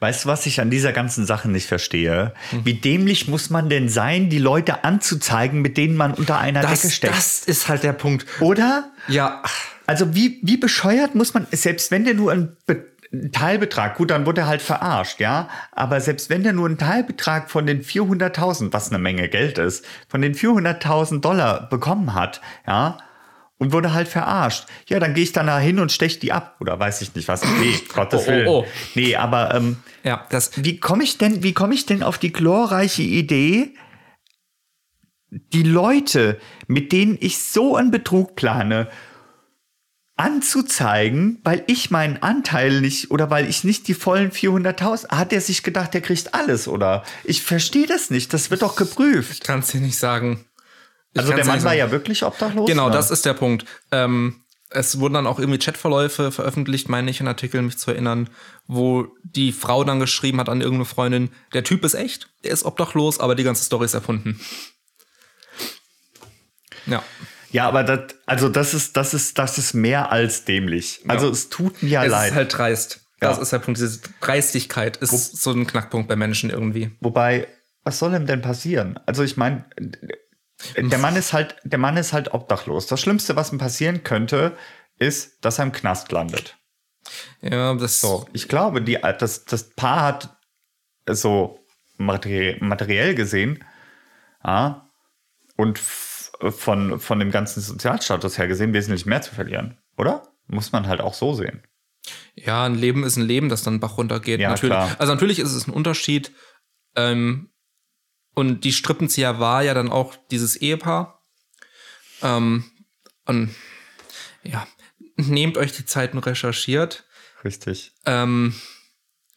Weißt du, was ich an dieser ganzen Sache nicht verstehe? Hm. Wie dämlich muss man denn sein, die Leute anzuzeigen, mit denen man unter einer Das, Decke steckt? das ist halt der Punkt. Oder? Ja, Also wie, wie bescheuert muss man, selbst wenn der nur ein Be ein Teilbetrag, gut, dann wurde er halt verarscht, ja, aber selbst wenn der nur einen Teilbetrag von den 400.000, was eine Menge Geld ist, von den 400.000 Dollar bekommen hat, ja, und wurde halt verarscht, ja, dann gehe ich dann da hin und stech die ab, oder weiß ich nicht was, nee, Gottes Oh, oh, Willen. oh. Nee, aber ähm, ja, das, wie komme ich denn, wie komme ich denn auf die glorreiche Idee, die Leute, mit denen ich so einen Betrug plane, anzuzeigen, weil ich meinen Anteil nicht oder weil ich nicht die vollen 400.000, hat er sich gedacht, der kriegt alles oder? Ich verstehe das nicht, das wird doch geprüft. kann es dir nicht sagen. Ich Also der Mann nicht war sagen. ja wirklich obdachlos? Genau, ne? das ist der Punkt. Ähm, es wurden dann auch irgendwie Chatverläufe veröffentlicht, meine ich, in Artikeln, mich zu erinnern, wo die Frau dann geschrieben hat an irgendeine Freundin, der Typ ist echt, der ist obdachlos, aber die ganze Story ist erfunden. Ja. Ja, aber das, also das ist, das ist, das ist mehr als dämlich. Also es tut mir ja Es leid. ist halt dreist. Das Ja. ist der Punkt. Diese Dreistigkeit ist so ein Knackpunkt bei Menschen irgendwie. Wobei, was soll ihm denn passieren? Also ich meine, der Mann ist halt, der Mann ist halt obdachlos. Das Schlimmste, was ihm passieren könnte, ist, dass er im Knast landet. Ja, das So, ich glaube, die, das, das Paar hat so materi materiell gesehen, ja, und von, von dem ganzen Sozialstatus her gesehen wesentlich mehr zu verlieren, oder? Muss man halt auch so sehen. Ja, ein Leben ist ein Leben, das dann Bach runtergeht. Ja, natürlich. klar. Also natürlich ist es ein Unterschied. Ähm, und die Strippenzieher war ja dann auch dieses Ehepaar. Ähm, und ja, nehmt euch die Zeit und recherchiert. Richtig. Ähm,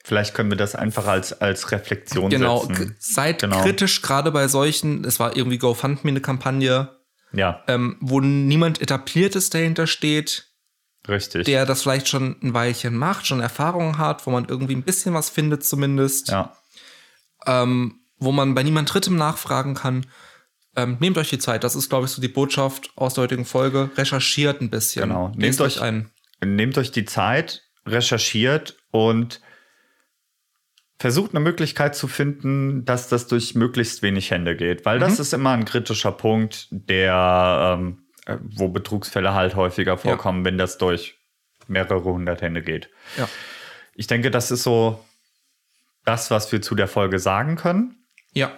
Vielleicht können wir das einfach als, als Reflexion genau, setzen. seid Genau. kritisch, gerade bei solchen, es war irgendwie GoFundMe eine Kampagne, Ja, ähm, wo niemand etabliertes dahinter steht, richtig. der das vielleicht schon ein Weilchen macht, schon Erfahrungen hat, wo man irgendwie ein bisschen was findet zumindest. ja. ähm, wo man bei niemand Drittem nachfragen kann. Ähm, nehmt euch die Zeit. Das ist, glaube ich, so die Botschaft aus der heutigen Folge. Recherchiert ein bisschen. Genau. Lest Nehmt euch euch- ein. nehmt euch die Zeit, recherchiert und versucht eine Möglichkeit zu finden, dass das durch möglichst wenig Hände geht, weil Mhm. das ist immer ein kritischer Punkt, der, ähm, äh, wo Betrugsfälle halt häufiger vorkommen, wenn das durch mehrere hundert Hände geht. Ja. Ich denke, das ist so das, was wir zu der Folge sagen können. Ja.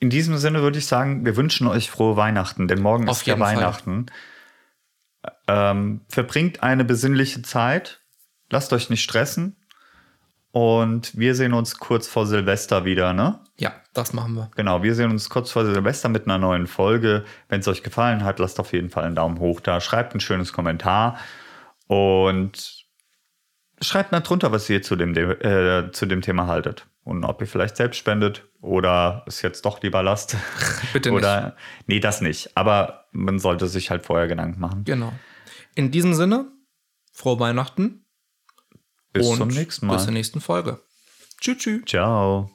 In diesem Sinne würde ich sagen, wir wünschen euch frohe Weihnachten, denn morgen Auf ist ja. Weihnachten. Ähm, verbringt eine besinnliche Zeit, lasst euch nicht stressen und wir sehen uns kurz vor Silvester wieder, ne? Ja, das machen wir. Genau, wir sehen uns kurz vor Silvester mit einer neuen Folge. Wenn es euch gefallen hat, lasst auf jeden Fall einen Daumen hoch da, schreibt ein schönes Kommentar und schreibt mal drunter, was ihr zu dem, äh, zu dem Thema haltet. Und ob ihr vielleicht selbst spendet oder es jetzt doch lieber lasst. Bitte nicht. oder, nee, das nicht. Aber man sollte sich halt vorher Gedanken machen. Genau. In diesem Sinne, frohe Weihnachten Bis und zum nächsten Mal. bis zur nächsten Folge. Tschüss, tschüss. Ciao.